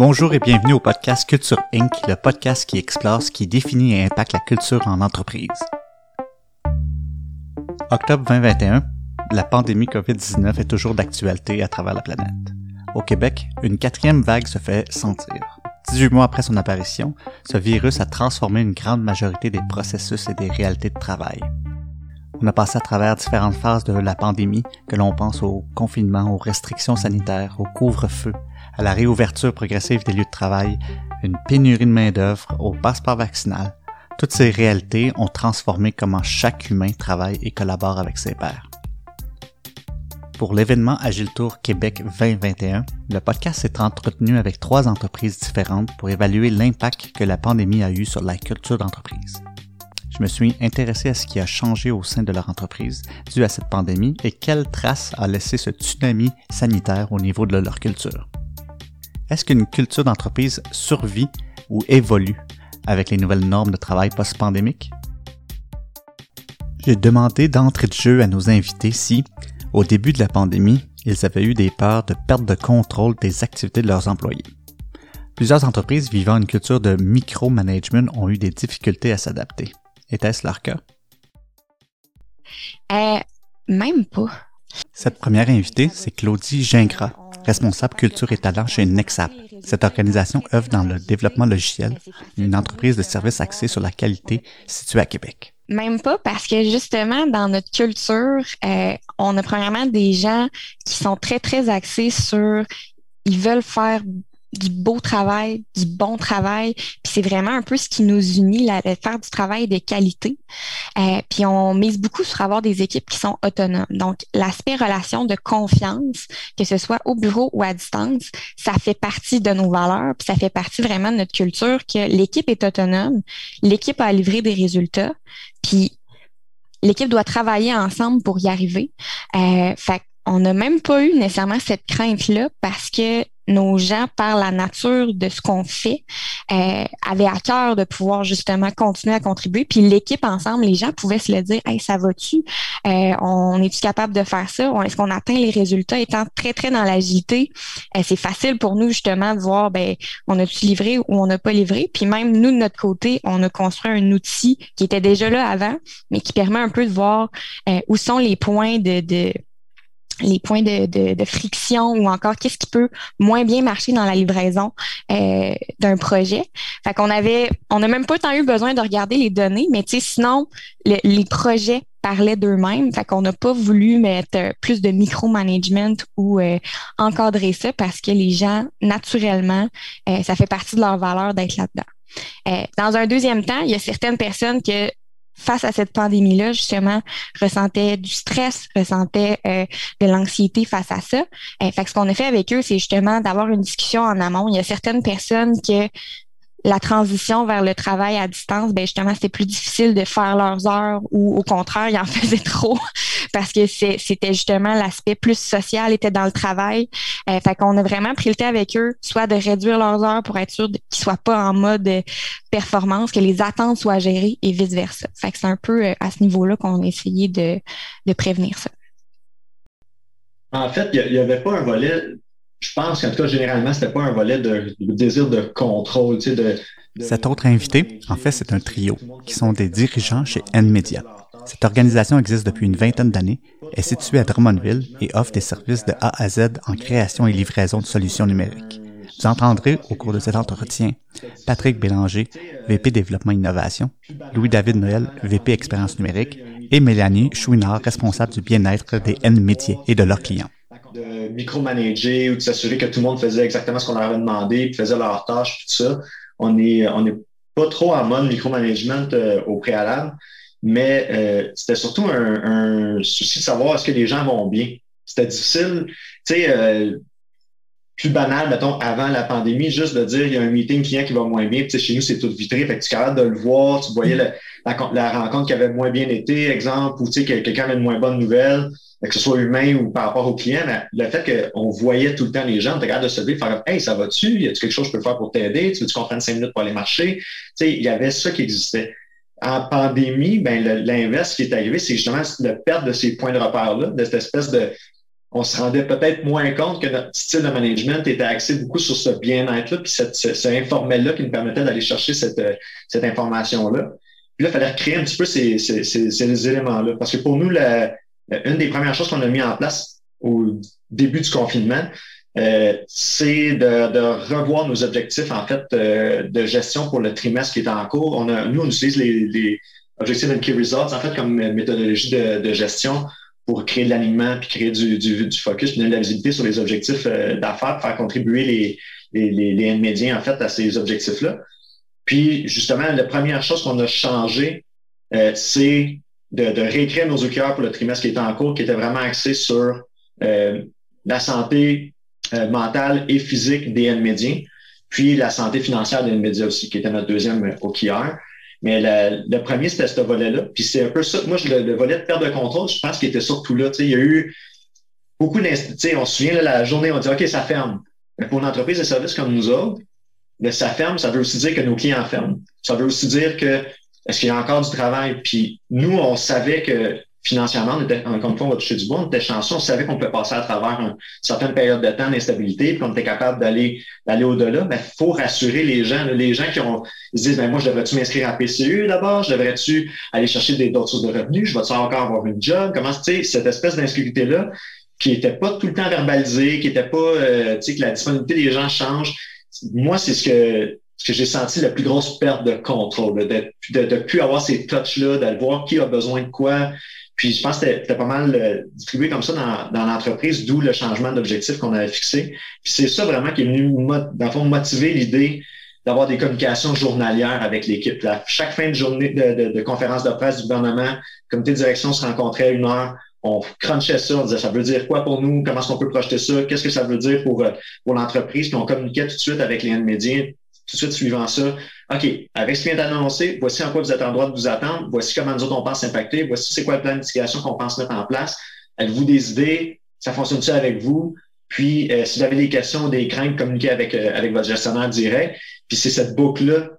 Bonjour et bienvenue au podcast Culture Inc., le podcast qui explore ce qui définit et impacte la culture en entreprise. Octobre 2021, la pandémie COVID-19 est toujours d'actualité à travers la planète. Au Québec, une quatrième vague se fait sentir. 18 mois après son apparition, ce virus a transformé une grande majorité des processus et des réalités de travail. On a passé à travers différentes phases de la pandémie, que l'on pense au confinement, aux restrictions sanitaires, au couvre-feu, à la réouverture progressive des lieux de travail, une pénurie de main-d'œuvre, au passeport vaccinal. Toutes ces réalités ont transformé comment chaque humain travaille et collabore avec ses pairs. Pour l'événement Agile Tour Québec 2021, le podcast s'est entretenu avec trois entreprises différentes pour évaluer l'impact que la pandémie a eu sur la culture d'entreprise. Je me suis intéressé à ce qui a changé au sein de leur entreprise dû à cette pandémie et quelles traces a laissé ce tsunami sanitaire au niveau de leur culture. Est-ce qu'une culture d'entreprise survit ou évolue avec les nouvelles normes de travail post-pandémique? J'ai demandé d'entrée de jeu à nos invités si, au début de la pandémie, ils avaient eu des peurs de perte de contrôle des activités de leurs employés. Plusieurs entreprises vivant une culture de micromanagement ont eu des difficultés à s'adapter. Était-ce leur cas? Euh, même pas. Cette première invitée, c'est Claudie Gingras, responsable culture et talent chez Nexap. Cette organisation œuvre dans le développement logiciel, une entreprise de services axée sur la qualité située à Québec. Même pas parce que justement dans notre culture, euh, on a premièrement des gens qui sont très très axés sur ils veulent faire du beau travail, du bon travail. Puis c'est vraiment un peu ce qui nous unit, là, faire du travail de qualité. Euh, puis on mise beaucoup sur avoir des équipes qui sont autonomes. Donc l'aspect relation de confiance, que ce soit au bureau ou à distance, ça fait partie de nos valeurs. Puis ça fait partie vraiment de notre culture que l'équipe est autonome, l'équipe a livré des résultats. Puis l'équipe doit travailler ensemble pour y arriver. Euh, fait on n'a même pas eu nécessairement cette crainte-là parce que nos gens, par la nature de ce qu'on fait, euh, avaient à cœur de pouvoir justement continuer à contribuer. Puis l'équipe ensemble, les gens pouvaient se le dire, hey, ça va-tu? Euh, on est-tu capable de faire ça? Est-ce qu'on atteint les résultats? Étant très, très dans l'agilité, euh, c'est facile pour nous justement de voir, ben, on a-tu livré ou on n'a pas livré? Puis même nous, de notre côté, on a construit un outil qui était déjà là avant, mais qui permet un peu de voir euh, où sont les points de, de les points de, de, friction ou encore qu'est-ce qui peut moins bien marcher dans la livraison euh, d'un projet. Fait qu'on avait, on n'a même pas tant eu besoin de regarder les données, mais sinon, les projets parlaient d'eux-mêmes. Fait qu'on n'a pas voulu mettre plus de micromanagement ou euh, encadrer ça parce que les gens, naturellement, euh, ça fait partie de leur valeur d'être là-dedans. dans un deuxième temps, il y a certaines personnes que face à cette pandémie-là, justement, ressentaient du stress, ressentaient euh, de l'anxiété face à ça. Euh, fait ce qu'on a fait avec eux, c'est justement d'avoir une discussion en amont. Il y a certaines personnes que la transition vers le travail à distance, ben justement, c'était plus difficile de faire leurs heures ou au contraire, ils en faisaient trop parce que c'était justement l'aspect plus social était dans le travail. Euh, fait qu'on a vraiment pris le temps avec eux, soit de réduire leurs heures pour être sûr qu'ils soient pas en mode performance, que les attentes soient gérées et vice-versa. Fait que c'est un peu euh, à ce niveau-là qu'on a essayé de, de prévenir ça. En fait, il n'y avait pas un volet je pense qu'en tout cas, généralement, c'était pas un volet de, désir de contrôle, tu sais, de, Cet autre invité, en fait, c'est un trio, qui sont des dirigeants chez NMedia. Cette organisation existe depuis une vingtaine d'années, est située à Drummondville et offre des services de A à Z en création et livraison de solutions numériques. Vous entendrez au cours de cet entretien Patrick Bélanger, VP Développement Innovation, Louis-David Noël, VP Expérience numérique, et Mélanie Chouinard, responsable du bien-être des N-métiers et de leurs clients de micromanager ou de s'assurer que tout le monde faisait exactement ce qu'on leur avait demandé, puis faisait leur tâche, tout ça. On est, on est pas trop en mode micromanagement euh, au préalable, mais euh, c'était surtout un, souci de savoir est-ce que les gens vont bien. C'était difficile, tu sais, euh, plus banal, mettons, avant la pandémie, juste de dire il y a un meeting client qui va moins bien. Tu sais, chez nous, c'est tout vitré, fait que tu es capable de le voir, tu voyais la, rencontre qui avait moins bien été, exemple, ou tu sais, que quelqu'un avait une moins bonne nouvelle que ce soit humain ou par rapport au client, le fait qu'on voyait tout le temps les gens, on était de se dire, faire Hey, ça va-tu? Y a-tu quelque chose que je peux faire pour t'aider? Tu veux-tu qu'on prenne cinq minutes pour aller marcher? Tu sais, il y avait ça qui existait. En pandémie, ben, l'inverse qui est arrivé, c'est justement de perdre de ces points de repère-là, de cette espèce de, on se rendait peut-être moins compte que notre style de management était axé beaucoup sur ce bien-être-là, puis cette, ce, informel-là qui nous permettait d'aller chercher cette, cette information-là. Puis là, il fallait recréer un petit peu ces, ces, ces, éléments-là. Parce que pour nous, la, une des premières choses qu'on a mis en place au début du confinement, euh, c'est de, revoir nos objectifs en fait euh, de gestion pour le trimestre qui est en cours. On nous, on utilise les, les objectifs and key results en fait comme méthodologie de, gestion pour créer de l'alignement puis créer du, focus, puis de la visibilité sur les objectifs euh, d'affaires, faire contribuer les, les, les, médias en fait à ces objectifs-là. Puis justement, la première chose qu'on a changé, euh, c'est de, réécrire nos OKR pour le trimestre qui était en cours, qui était vraiment axé sur euh, la santé euh, mentale et physique des médias, puis la santé financière des médias aussi, qui était notre deuxième OKR. Mais le premier, c'était ce volet-là. Puis c'est un peu ça. Moi, le, le, volet de perte de contrôle, je pense qu'il était surtout là. il y a eu beaucoup d'instituts. On se souvient, là, la journée, on dit OK, ça ferme. Mais pour une entreprise de services comme nous autres, mais ça ferme, ça veut aussi dire que nos clients ferment. Ça veut aussi dire que est-ce qu'il y a encore du travail? Puis nous, on savait que financièrement, on était, fois, on va toucher du bois, on était chanceux, on savait qu'on pouvait passer à travers une certaine période de temps d'instabilité, puis qu'on était capable d'aller d'aller au-delà. Mais il faut rassurer les gens. les gens qui ont ils se disent ben, moi, je devrais-tu m'inscrire à PCU d'abord? Je devrais-tu aller chercher d'autres sources de revenus? Je vais-tu encore avoir une job? Comment tu sais, cette espèce d'insécurité-là qui n'était pas tout le temps verbalisée, qui n'était pas euh, tu sais, que la disponibilité des gens change. Moi, c'est ce que ce que j'ai senti la plus grosse perte de contrôle, de ne de, plus avoir ces touches-là, de voir qui a besoin de quoi, puis je pense que c'était pas mal euh, distribué comme ça dans, dans l'entreprise, d'où le changement d'objectif qu'on avait fixé. Puis c'est ça vraiment qui est venu, dans le fond, motiver l'idée d'avoir des communications journalières avec l'équipe. Chaque fin de journée de, de, de, conférence de presse du gouvernement, le comité de direction se rencontrait une heure, on crunchait ça, on disait ça veut dire quoi pour nous, comment est-ce qu'on peut projeter ça, qu'est-ce que ça veut dire pour, euh, pour l'entreprise, puis on communiquait tout de suite avec les médias tout de suite suivant ça, OK, avec ce qui vient d'annoncer, voici en quoi vous êtes en droit de vous attendre, voici comment nous autres on pense impacter, voici c'est quoi le plan qu'on pense mettre en place. Avez-vous des idées? Ça fonctionne-tu avec vous? Puis, euh, si vous avez des questions ou des craintes, communiquez avec, euh, avec votre gestionnaire direct. Puis c'est cette boucle-là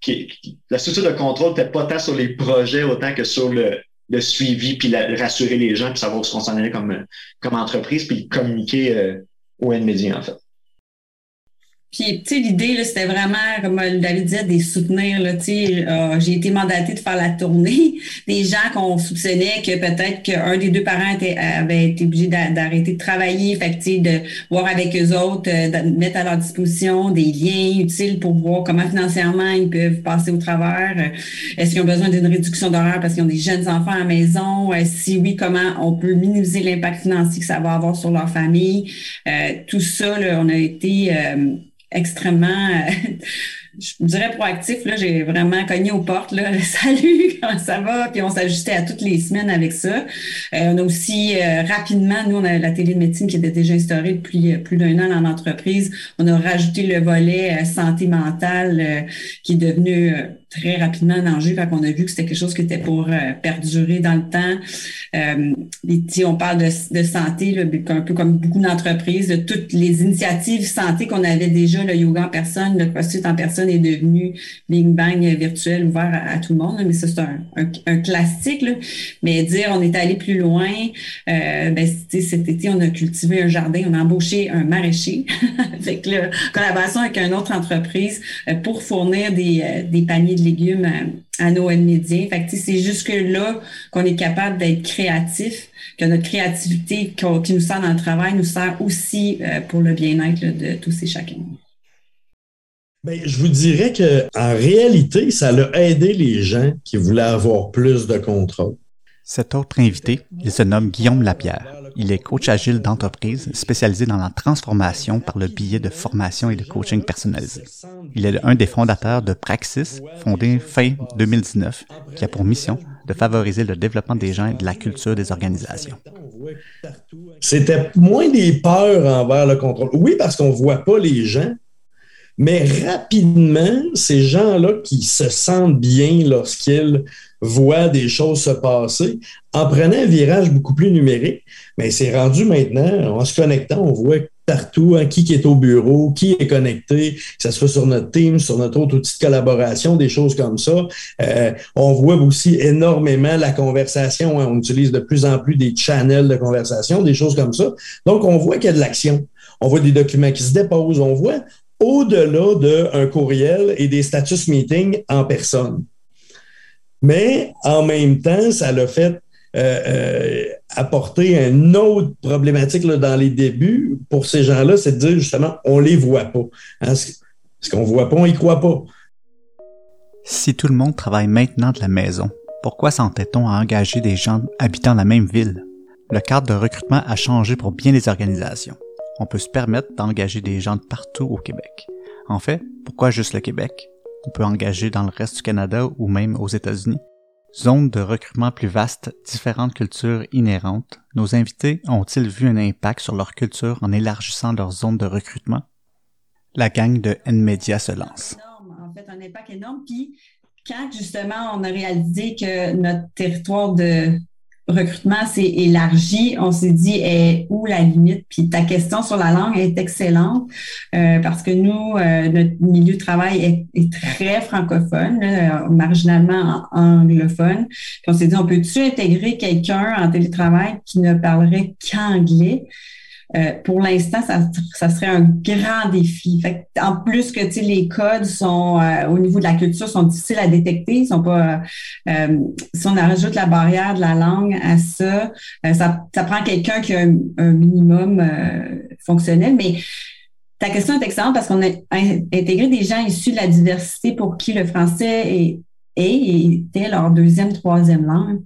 qui, la structure de contrôle n'était pas tant sur les projets autant que sur le, le suivi, puis rassurer les gens, puis savoir où s'en allait comme, comme entreprise, puis communiquer euh, au N-Media, en fait. Puis, tu sais, l'idée, c'était vraiment, comme David disait, des soutenir. Là, euh, j'ai été mandatée de faire la tournée des gens qu'on soupçonnait que peut-être qu'un des deux parents avait été obligé d'arrêter de travailler. Fait tu sais, de voir avec eux autres, euh, de mettre à leur disposition des liens utiles pour voir comment financièrement ils peuvent passer au travers. Euh, est-ce qu'ils ont besoin d'une réduction d'horaire parce qu'ils ont des jeunes enfants à la maison? si oui, comment on peut minimiser l'impact financier que ça va avoir sur leur famille? tout ça, là, on a été extrêmement, euh, je dirais proactif. Là, j'ai vraiment cogné aux portes. Là, salut, comment ça va? Puis on s'ajustait à toutes les semaines avec ça. Euh, on a aussi euh, rapidement, nous, on a la télé de médecine qui était déjà instaurée depuis plus d'un an dans l'entreprise. On a rajouté le volet santé mentale qui est devenu très rapidement un enjeu. Fait qu'on a vu que c'était quelque chose qui était pour euh, perdurer dans le temps. Euh, on parle de, santé, là, un peu comme beaucoup d'entreprises, de toutes les initiatives santé qu'on avait déjà, le yoga en personne, le crossfit en personne est devenu Bing Bang virtuel ouvert à, tout le monde. mais ça, c'est un, classique. Mais dire on est allé plus loin, euh, ben, cet été, on a cultivé un jardin, on a embauché un maraîcher avec la collaboration avec une autre entreprise euh, pour fournir des, euh, des paniers légumes à, nos médias. Fait c'est jusque-là qu'on est capable d'être créatif, que notre créativité qui nous sert dans le travail nous sert aussi pour le bien-être de tous et chacun. Bien, je vous dirais que en réalité, ça a aidé les gens qui voulaient avoir plus de contrôle. Cet autre invité, il se nomme Guillaume Lapierre. Il est coach agile d'entreprise spécialisé dans la transformation par le biais de formation et de coaching personnalisé. Il est un des fondateurs de Praxis, fondé fin 2019, qui a pour mission de favoriser le développement des gens et de la culture des organisations. C'était moins des peurs envers le contrôle. Oui, parce qu'on ne voit pas les gens, mais rapidement, ces gens-là qui se sentent bien lorsqu'ils voient des choses se passer, en prenant un virage beaucoup plus numérique, mais c'est rendu maintenant, en se connectant, on voit partout, hein, qui, est au bureau, qui est connecté, que ce soit sur notre team, sur notre autre outil de collaboration, des choses comme ça. Euh, on voit aussi énormément la conversation. Hein. on utilise de plus en plus des channels de conversation, des choses comme ça. Donc, on voit qu'il y a de l'action. On voit des documents qui se déposent. On voit au-delà d'un courriel et des status meetings en personne. Mais en même temps, ça l'a fait euh, euh, apporter une autre problématique là, dans les débuts pour ces gens-là, c'est de dire justement, on les voit pas. Hein, ce qu'on voit pas, on y croit pas. Si tout le monde travaille maintenant de la maison, pourquoi s'entête-t-on à engager des gens habitant la même ville? Le cadre de recrutement a changé pour bien des organisations. On peut se permettre d'engager des gens de partout au Québec. En fait, pourquoi juste le Québec? On peut engager dans le reste du Canada ou même aux États-Unis. Zone de recrutement plus vaste, différentes cultures inhérentes, nos invités ont-ils vu un impact sur leur culture en élargissant leur zone de recrutement? La gang de NMedia se lance. En fait, un impact énorme. Puis, quand justement on a réalisé que notre territoire de recrutement s'est élargi, on s'est dit est où la limite. Puis ta question sur la langue est excellente euh, parce que nous, euh, notre milieu de travail est, très francophone, marginalement anglophone. Puis on s'est dit, on peut-tu intégrer quelqu'un en télétravail qui ne parlerait qu'anglais? Euh, pour l'instant, ça, ça, serait un grand défi. Fait en plus que les codes sont euh, au niveau de la culture sont difficiles à détecter, ils sont pas. Euh, si on ajoute la barrière de la langue à ça, ça, ça, prend quelqu'un qui a un, minimum fonctionnel. Mais ta question est excellente parce qu'on a intégré des gens issus de la diversité pour qui le français est, est était leur deuxième, troisième langue.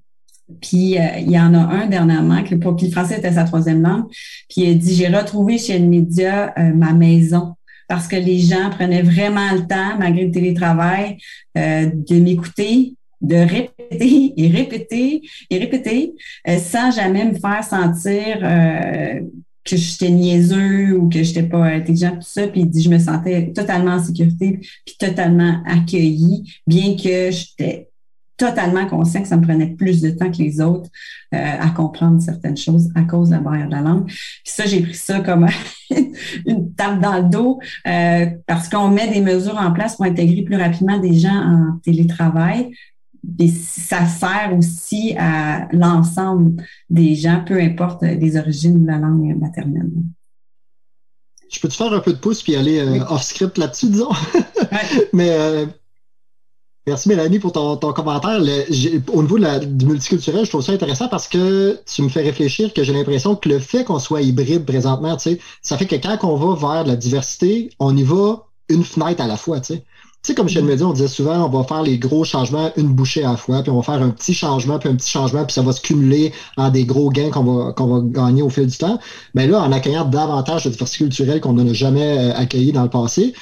Puis euh, il y en a un dernièrement que pour qui le français était sa troisième langue. Puis il dit j'ai retrouvé chez le média euh, ma maison parce que les gens prenaient vraiment le temps, malgré le télétravail, euh, de m'écouter, de répéter et répéter et répéter sans jamais me faire sentir que j'étais niaiseux ou que j'étais pas intelligent, tout ça. Puis il dit, je me sentais totalement en sécurité, puis totalement accueillie, bien que j'étais totalement conscient que ça me prenait plus de temps que les autres euh, à comprendre certaines choses à cause de la barrière de la langue. Puis ça, j'ai pris ça comme une tape dans le dos euh, parce qu'on met des mesures en place pour intégrer plus rapidement des gens en télétravail. Et ça sert aussi à l'ensemble des gens, peu importe les origines de la langue maternelle. Je peux te faire un peu de pouce puis aller euh, off-script là-dessus, disons? Mais Merci Mélanie pour ton, commentaire. au niveau de la, du multiculturel, je trouve ça intéressant parce que tu me fais réfléchir que j'ai l'impression que le fait qu'on soit hybride présentement, tu sais, ça fait que quand on va vers la diversité, on y va une fenêtre à la fois. Tu sais, tu sais comme chez le média, on disait souvent, on va faire les gros changements une bouchée à la fois, puis on va faire un petit changement, puis un petit changement, puis ça va se cumuler en des gros gains qu'on va, qu'on va gagner au fil du temps. Mais là, en accueillant davantage de diversité culturelle qu'on n'a jamais euh, accueilli dans le passé,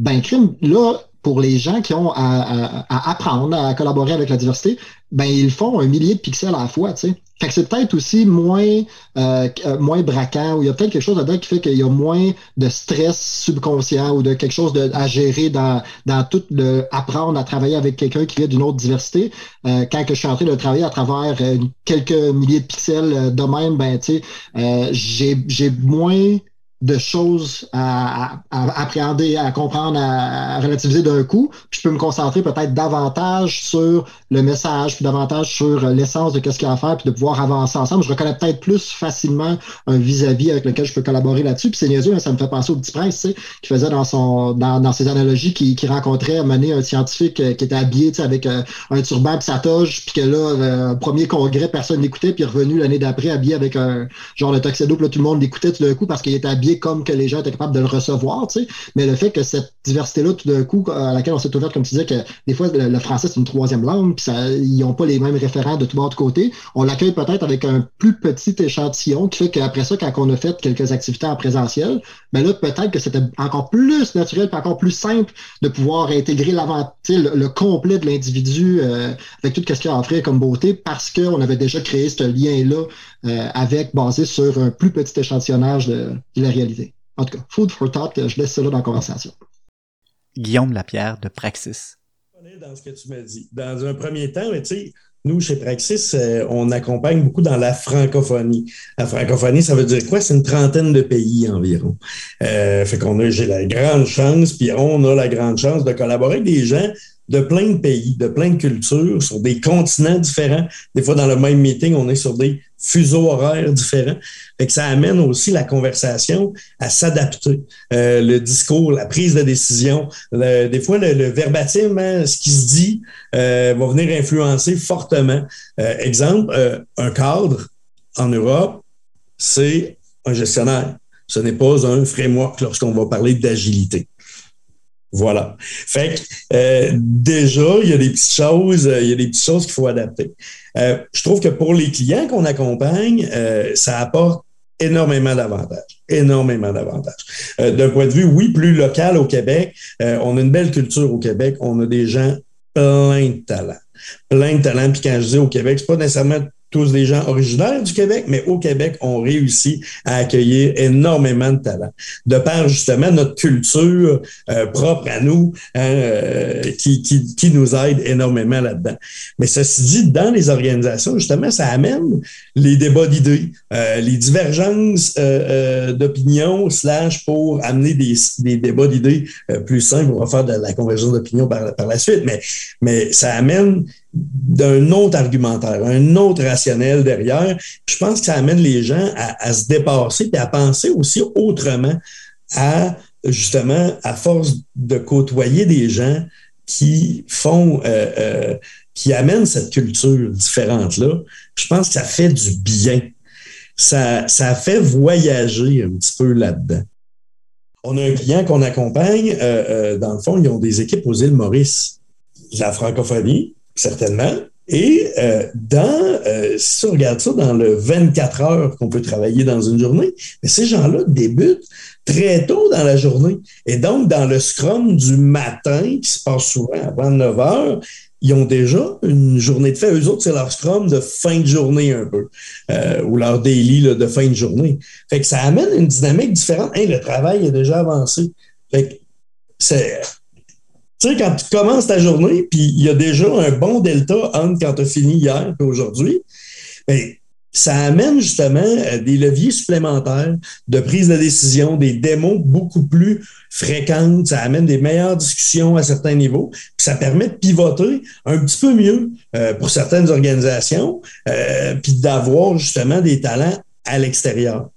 ben crime, là, pour les gens qui ont à, apprendre à collaborer avec la diversité, ben ils font un millier de pixels à la fois, tu sais. Fait que c'est peut-être aussi moins euh, euh moins braquant, ou il y a peut-être quelque chose là-dedans qui fait qu'il y a moins de stress subconscient ou de quelque chose de, à gérer dans, dans tout le apprendre à travailler avec quelqu'un qui vient d'une autre diversité. Euh, quand que je suis en train de travailler à travers euh, quelques milliers de pixels de même, ben tu sais, j'ai, j'ai moins de choses à, appréhender, à comprendre, à, relativiser d'un coup. Puis je peux me concentrer peut-être davantage sur le message, puis davantage sur l'essence de qu'est-ce qu'il y a à faire, puis de pouvoir avancer ensemble. Je reconnais peut-être plus facilement un vis-à-vis avec lequel je peux collaborer là-dessus. Puis c'est niaiseux, hein, ça me fait penser au petit prince, qui faisait dans son dans, dans ses analogies, qui, qui rencontrait à mener un scientifique euh, qui était habillé avec euh, un turban puis sa toge, puis que là, euh, premier congrès, personne n'écoutait, puis revenu l'année d'après habillé avec un genre de tuxedo, puis là, tout le monde l'écoutait tout d'un coup parce qu'il était habillé comme que les gens étaient capables de le recevoir, tu sais. Mais le fait que cette diversité-là, tout d'un coup, à laquelle on s'est ouvert, comme tu disais, que des fois, le, français, c'est une troisième langue, puis ils n'ont pas les mêmes référents de tout bord de côté. On l'accueille peut-être avec un plus petit échantillon qui fait qu'après ça, quand on a fait quelques activités en présentiel, ben là, peut-être que c'était encore plus naturel, puis encore plus simple de pouvoir intégrer l'avant, le, le complet de l'individu euh, avec tout ce qu'il a à offrir comme beauté parce qu'on avait déjà créé ce lien-là euh, avec basé sur un plus petit échantillonnage de, la réalité. En tout cas, food for thought, je laisse cela dans la conversation. Guillaume Lapierre de Praxis. Dans ce que tu m'as dit. Dans un premier temps, tu sais, nous, chez Praxis, euh, on accompagne beaucoup dans la francophonie. La francophonie, ça veut dire quoi? C'est une trentaine de pays environ. Euh, fait qu'on a, j'ai la grande chance, puis on a la grande chance de collaborer avec des gens de plein de pays, de plein de cultures, sur des continents différents. Des fois, dans le même meeting, on est sur des fuseaux horaires différents. Fait que ça amène aussi la conversation à s'adapter. Euh, le discours, la prise de décision, des fois, le, verbatim, hein, ce qui se dit, euh, va venir influencer fortement. Euh, exemple, un cadre en Europe, c'est un gestionnaire. Ce n'est pas un framework lorsqu'on va parler d'agilité. Voilà. Fait que euh, déjà, il y a des petites choses, euh, il y a des petites choses qu'il faut adapter. Euh, je trouve que pour les clients qu'on accompagne, ça apporte énormément d'avantages. Énormément d'avantages. D'un point de vue, oui, plus local au Québec, on a une belle culture au Québec, on a des gens plein de talents. Plein de talents. Puis quand je dis au Québec, c'est pas nécessairement tous des gens originaires du Québec, mais au Québec, on réussit à accueillir énormément de talents. De par justement notre culture euh, propre à nous, hein, euh, qui, qui, qui, nous aide énormément là-dedans. Mais ceci dit, dans les organisations, justement, ça amène les débats d'idées, euh, les divergences d'opinion, slash pour amener des, des débats d'idées plus simples. On va faire de la convergence d'opinion par, par la suite, mais, mais ça amène d'un autre argumentaire, un autre rationnel derrière. Je pense que ça amène les gens à, se dépasser et à penser aussi autrement à justement à force de côtoyer des gens qui font euh, euh, qui amènent cette culture différente là. Je pense que ça fait du bien. Ça, ça fait voyager un petit peu là-dedans. On a un client qu'on accompagne, euh, dans le fond, ils ont des équipes aux îles Maurice, la francophonie, certainement. Et euh, dans, euh, si on regarde ça dans le 24 heures qu'on peut travailler dans une journée, ces gens-là débutent très tôt dans la journée. Et donc, dans le scrum du matin, qui se passe souvent avant 9 heures, ils ont déjà une journée de fait. Eux autres, c'est leur scrum de fin de journée un peu, euh, ou leur daily de fin de journée. Fait que ça amène une dynamique différente. Hey, le travail est déjà avancé. Fait que c'est tu sais, quand tu commences ta journée, puis il y a déjà un bon delta entre quand tu as fini hier et aujourd'hui, bien, ça amène justement euh, des leviers supplémentaires de prise de décision, des démos beaucoup plus fréquentes, ça amène des meilleures discussions à certains niveaux, puis ça permet de pivoter un petit peu mieux euh, pour certaines organisations, euh, puis d'avoir justement des talents à l'extérieur.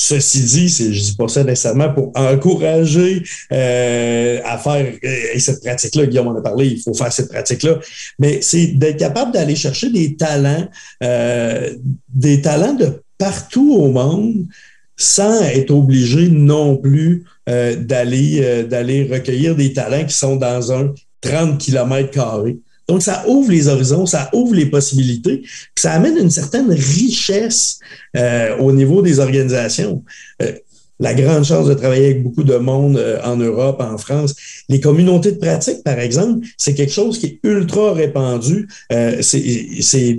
Ceci dit, je dis pas ça nécessairement pour encourager euh, à faire euh, cette pratique-là. Guillaume en a parlé, il faut faire cette pratique-là. Mais c'est d'être capable d'aller chercher des talents, euh, des talents de partout au monde, sans être obligé non plus d'aller d'aller recueillir des talents qui sont dans un 30 km carrés. Donc, ça ouvre les horizons, ça ouvre les possibilités, ça amène une certaine richesse euh, au niveau des organisations. Euh, la grande chance de travailler avec beaucoup de monde euh, en Europe, en France. Les communautés de pratique, par exemple, c'est quelque chose qui est ultra répandu. Euh, c'est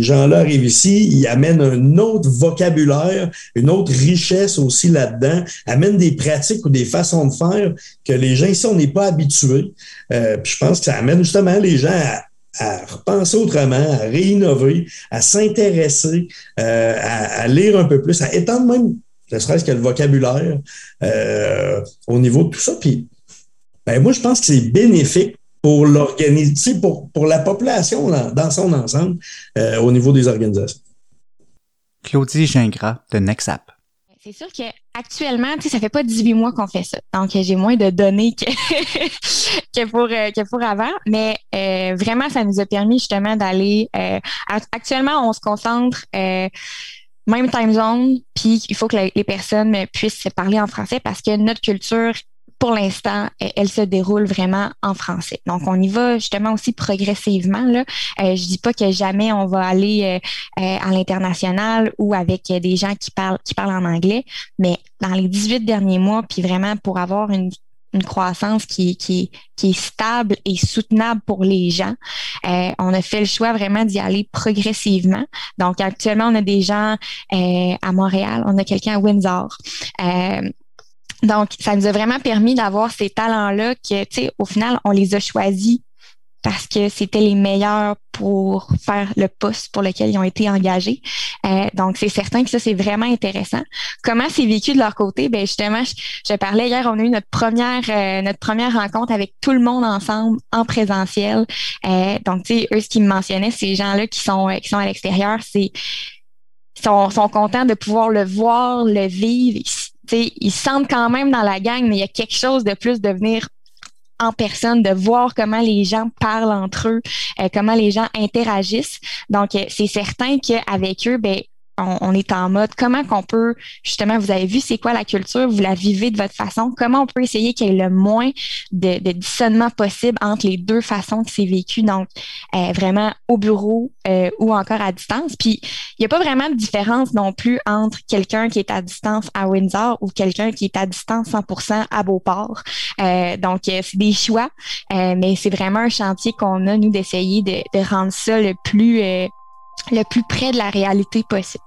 gens-là arrivent ici, ils amènent un autre vocabulaire, une autre richesse aussi là-dedans, amènent des pratiques ou des façons de faire que les gens ici, on n'est pas habitués. Euh, puis je pense que ça amène justement les gens à, à repenser autrement, à réinnover, à s'intéresser, euh, à, à, lire un peu plus, à étendre même ne serait-ce que le vocabulaire euh, au niveau de tout ça. Puis, ben, moi, je pense que c'est bénéfique pour l'organisation, pour, pour la population dans son ensemble euh, au niveau des organisations. Claudie Gingras de Nexap. C'est sûr qu'actuellement, tu sais, ça fait pas 18 mois qu'on fait ça. Donc, j'ai moins de données que, que, pour, euh, que pour avant. Mais vraiment, ça nous a permis justement d'aller... actuellement, on se concentre même time zone, puis il faut que les personnes puissent se parler en français parce que notre culture, pour l'instant, elle, se déroule vraiment en français. Donc, on y va justement aussi progressivement. Là. Euh, je dis pas que jamais on va aller euh, euh, à l'international ou avec des gens qui parlent qui parlent en anglais, mais dans les 18 derniers mois, puis vraiment pour avoir une une croissance qui, qui, qui est stable et soutenable pour les gens. Euh, on a fait le choix vraiment d'y aller progressivement. Donc, actuellement, on a des gens euh, à Montréal, on a quelqu'un à Windsor. Euh, donc, ça nous a vraiment permis d'avoir ces talents-là que, tu sais, au final, on les a choisis parce que c'était les meilleurs pour faire le poste pour lequel ils ont été engagés. Euh, donc, c'est certain que ça, c'est vraiment intéressant. Comment c'est vécu de leur côté? Ben justement, je, parlais hier, on a eu notre première euh, notre première rencontre avec tout le monde ensemble en présentiel. Euh, donc, tu sais, eux, ce qu'ils me mentionnaient, ces gens-là qui sont qui sont à l'extérieur, c'est sont, sont contents de pouvoir le voir, le vivre. Ils, ils sentent quand même dans la gang, mais il y a quelque chose de plus de venir en personne, de voir comment les gens parlent entre eux, euh, comment les gens interagissent. Donc, euh, c'est certain qu'avec eux, ben, on, est en mode comment qu'on peut, justement, vous avez vu c'est quoi la culture, vous la vivez de votre façon, comment on peut essayer qu'il y ait le moins de, de dissonnement possible entre les deux façons que c'est vécu, donc euh, vraiment au bureau euh, ou encore à distance. Puis, il n'y a pas vraiment de différence non plus entre quelqu'un qui est à distance à Windsor ou quelqu'un qui est à distance 100% à Beauport. Euh, donc, c'est des choix, mais c'est vraiment un chantier qu'on a, nous, d'essayer de, de, rendre ça le plus le plus près de la réalité possible.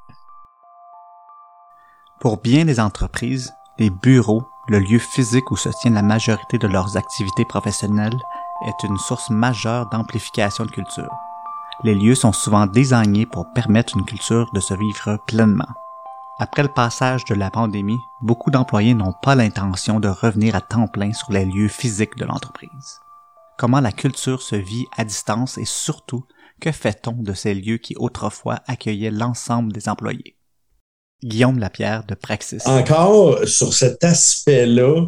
Pour bien des entreprises, les bureaux, le lieu physique où se tient la majorité de leurs activités professionnelles, est une source majeure d'amplification de culture. Les lieux sont souvent désignés pour permettre une culture de se vivre pleinement. Après le passage de la pandémie, beaucoup d'employés n'ont pas l'intention de revenir à temps plein sur les lieux physiques de l'entreprise. Comment la culture se vit à distance et surtout que fait-on de ces lieux qui autrefois accueillaient l'ensemble des employés? Guillaume Lapierre de Praxis. Encore sur cet aspect-là,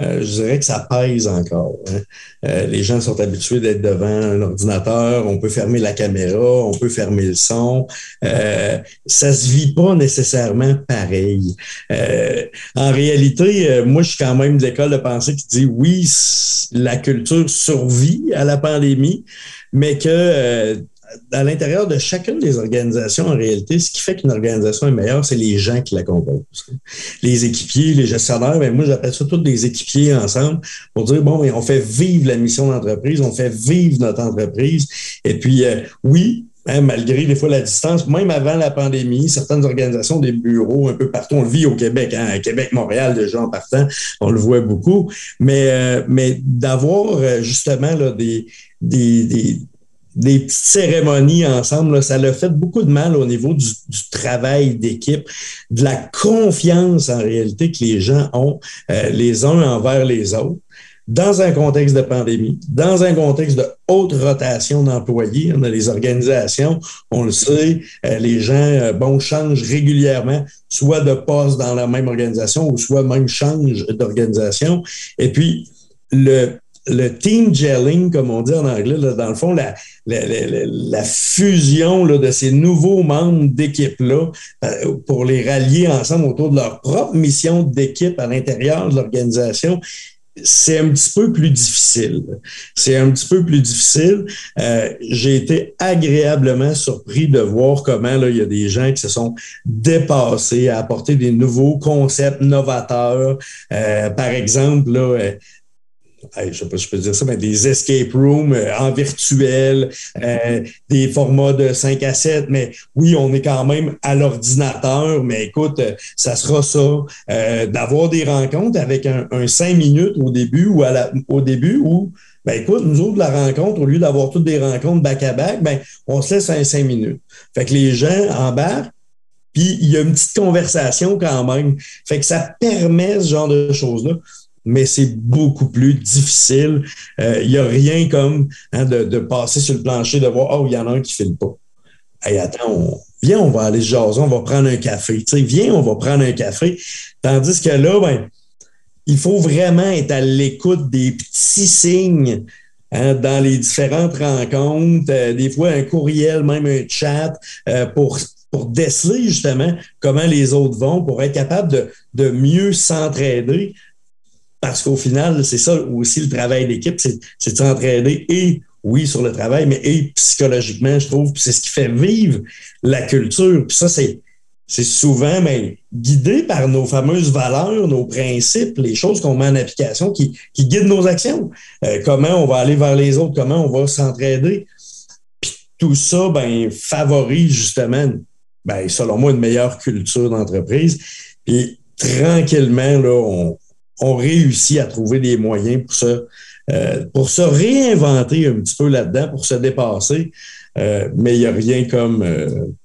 euh, je dirais que ça pèse encore. Hein. Euh, les gens sont habitués d'être devant un ordinateur, on peut fermer la caméra, on peut fermer le son. Euh, ça se vit pas nécessairement pareil. En réalité, moi, je suis quand même de l'école de pensée qui dit oui, la culture survit à la pandémie, mais que à l'intérieur de chacune des organisations, en réalité, ce qui fait qu'une organisation est meilleure, c'est les gens qui la composent. Les équipiers, les gestionnaires, ben moi, j'appelle ça tous des équipiers ensemble pour dire, bon, on fait vivre la mission d'entreprise, on fait vivre notre entreprise. Et puis, euh, oui, hein, malgré des fois la distance, même avant la pandémie, certaines organisations, des bureaux un peu partout, on le vit au Québec, hein, à Québec, Montréal, déjà en partant, on le voit beaucoup, mais, euh, mais d'avoir euh, justement là, des, des, des des petites cérémonies ensemble, ça l'a fait beaucoup de mal au niveau du, travail d'équipe, de la confiance en réalité que les gens ont euh, les uns envers les autres dans un contexte de pandémie, dans un contexte de haute rotation d'employés. On a les organisations, on le sait, euh, les gens euh, bon changent régulièrement, soit de poste dans la même organisation ou soit même changent d'organisation. Et puis, le, le team gelling, comme on dit en anglais, dans le fond, la, la, fusion là, de ces nouveaux membres d'équipe-là euh, pour les rallier ensemble autour de leur propre mission d'équipe à l'intérieur de l'organisation, c'est un petit peu plus difficile. C'est un petit peu plus difficile. Euh, j'ai été agréablement surpris de voir comment là, il y a des gens qui se sont dépassés à apporter des nouveaux concepts novateurs. Euh, par exemple, là, je sais pas si je peux dire ça, mais des escape rooms euh, en virtuel, euh, des formats de 5 à 7, mais oui, on est quand même à l'ordinateur, mais écoute, euh, ça sera ça, d'avoir des rencontres avec un, un 5 minutes au début ou au début où ben écoute, nous autres, la rencontre, au lieu d'avoir toutes des rencontres back-à-back, ben, on se laisse un 5 minutes. Fait que les gens embarquent, puis il y a une petite conversation quand même. Fait que ça permet ce genre de choses-là mais c'est beaucoup plus difficile. Il euh, n'y a rien comme hein, de, passer sur le plancher, de voir, oh, il y en a un qui ne file pas. Hey, attends, viens, on va aller se jaser, on va prendre un café. Tu sais, viens, on va prendre un café. Tandis que là, ben, il faut vraiment être à l'écoute des petits signes hein, dans les différentes rencontres, euh, des fois un courriel, même un chat, euh, pour pour déceler justement comment les autres vont, pour être capable de, de mieux s'entraider, parce qu'au final, c'est ça aussi le travail d'équipe, c'est de s'entraider et oui, sur le travail, mais et psychologiquement, je trouve, c'est ce qui fait vivre la culture. Puis ça, c'est c'est souvent mais, guidé par nos fameuses valeurs, nos principes, les choses qu'on met en application qui, qui guident nos actions. Euh, comment on va aller vers les autres, comment on va s'entraider. Puis tout ça ben, favorise justement, ben, selon moi, une meilleure culture d'entreprise. Puis tranquillement, là, on, on réussit à trouver des moyens pour se pour se réinventer un petit peu là-dedans, pour se dépasser. mais il n'y a rien comme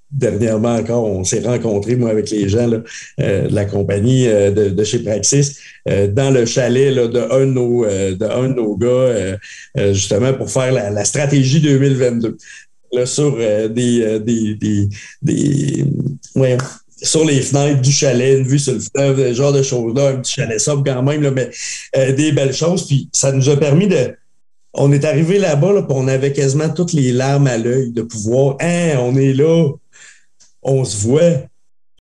dernièrement encore, on s'est rencontrés, moi, avec les gens de la compagnie de, chez Praxis, dans le chalet de, un de, nos, de un de nos gars, justement, pour faire la, la stratégie 2022 sur euh, des, euh, des, des, des ouais, sur les fenêtres du chalet, une vue sur le fleuve, ce genre de choses-là, un petit chalet sobre quand même, là, mais euh, des belles choses. Puis ça nous a permis de. On est arrivé là-bas, là, puis on avait quasiment toutes les larmes à l'œil de pouvoir. Hein, on est là, on se voit.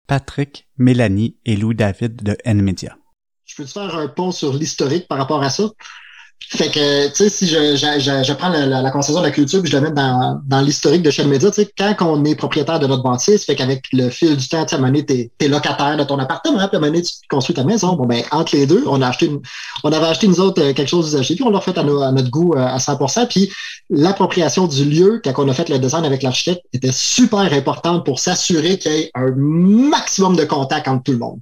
Patrick, Mélanie et Louis-David de NMedia. Je peux te faire un pont sur l'historique par rapport à ça? Fait que, tu sais, si je, je, je, prends la, la, conversation de la culture puis je la mets dans, dans l'historique de chaque média, tu sais, quand on est propriétaire de notre bâtisse, fait qu'avec le fil du temps, tu sais, à un moment donné, t'es, es locataire de ton appartement, puis à un moment donné, tu construis ta maison. Bon, ben, entre les deux, on a acheté une, on avait acheté nous autres euh, quelque chose d'usagé, puis on l'a fait à, notre goût euh, à 100%. Puis l'appropriation du lieu, quand on a fait le design avec l'architecte, était super importante pour s'assurer qu'il y ait un maximum de contact entre tout le monde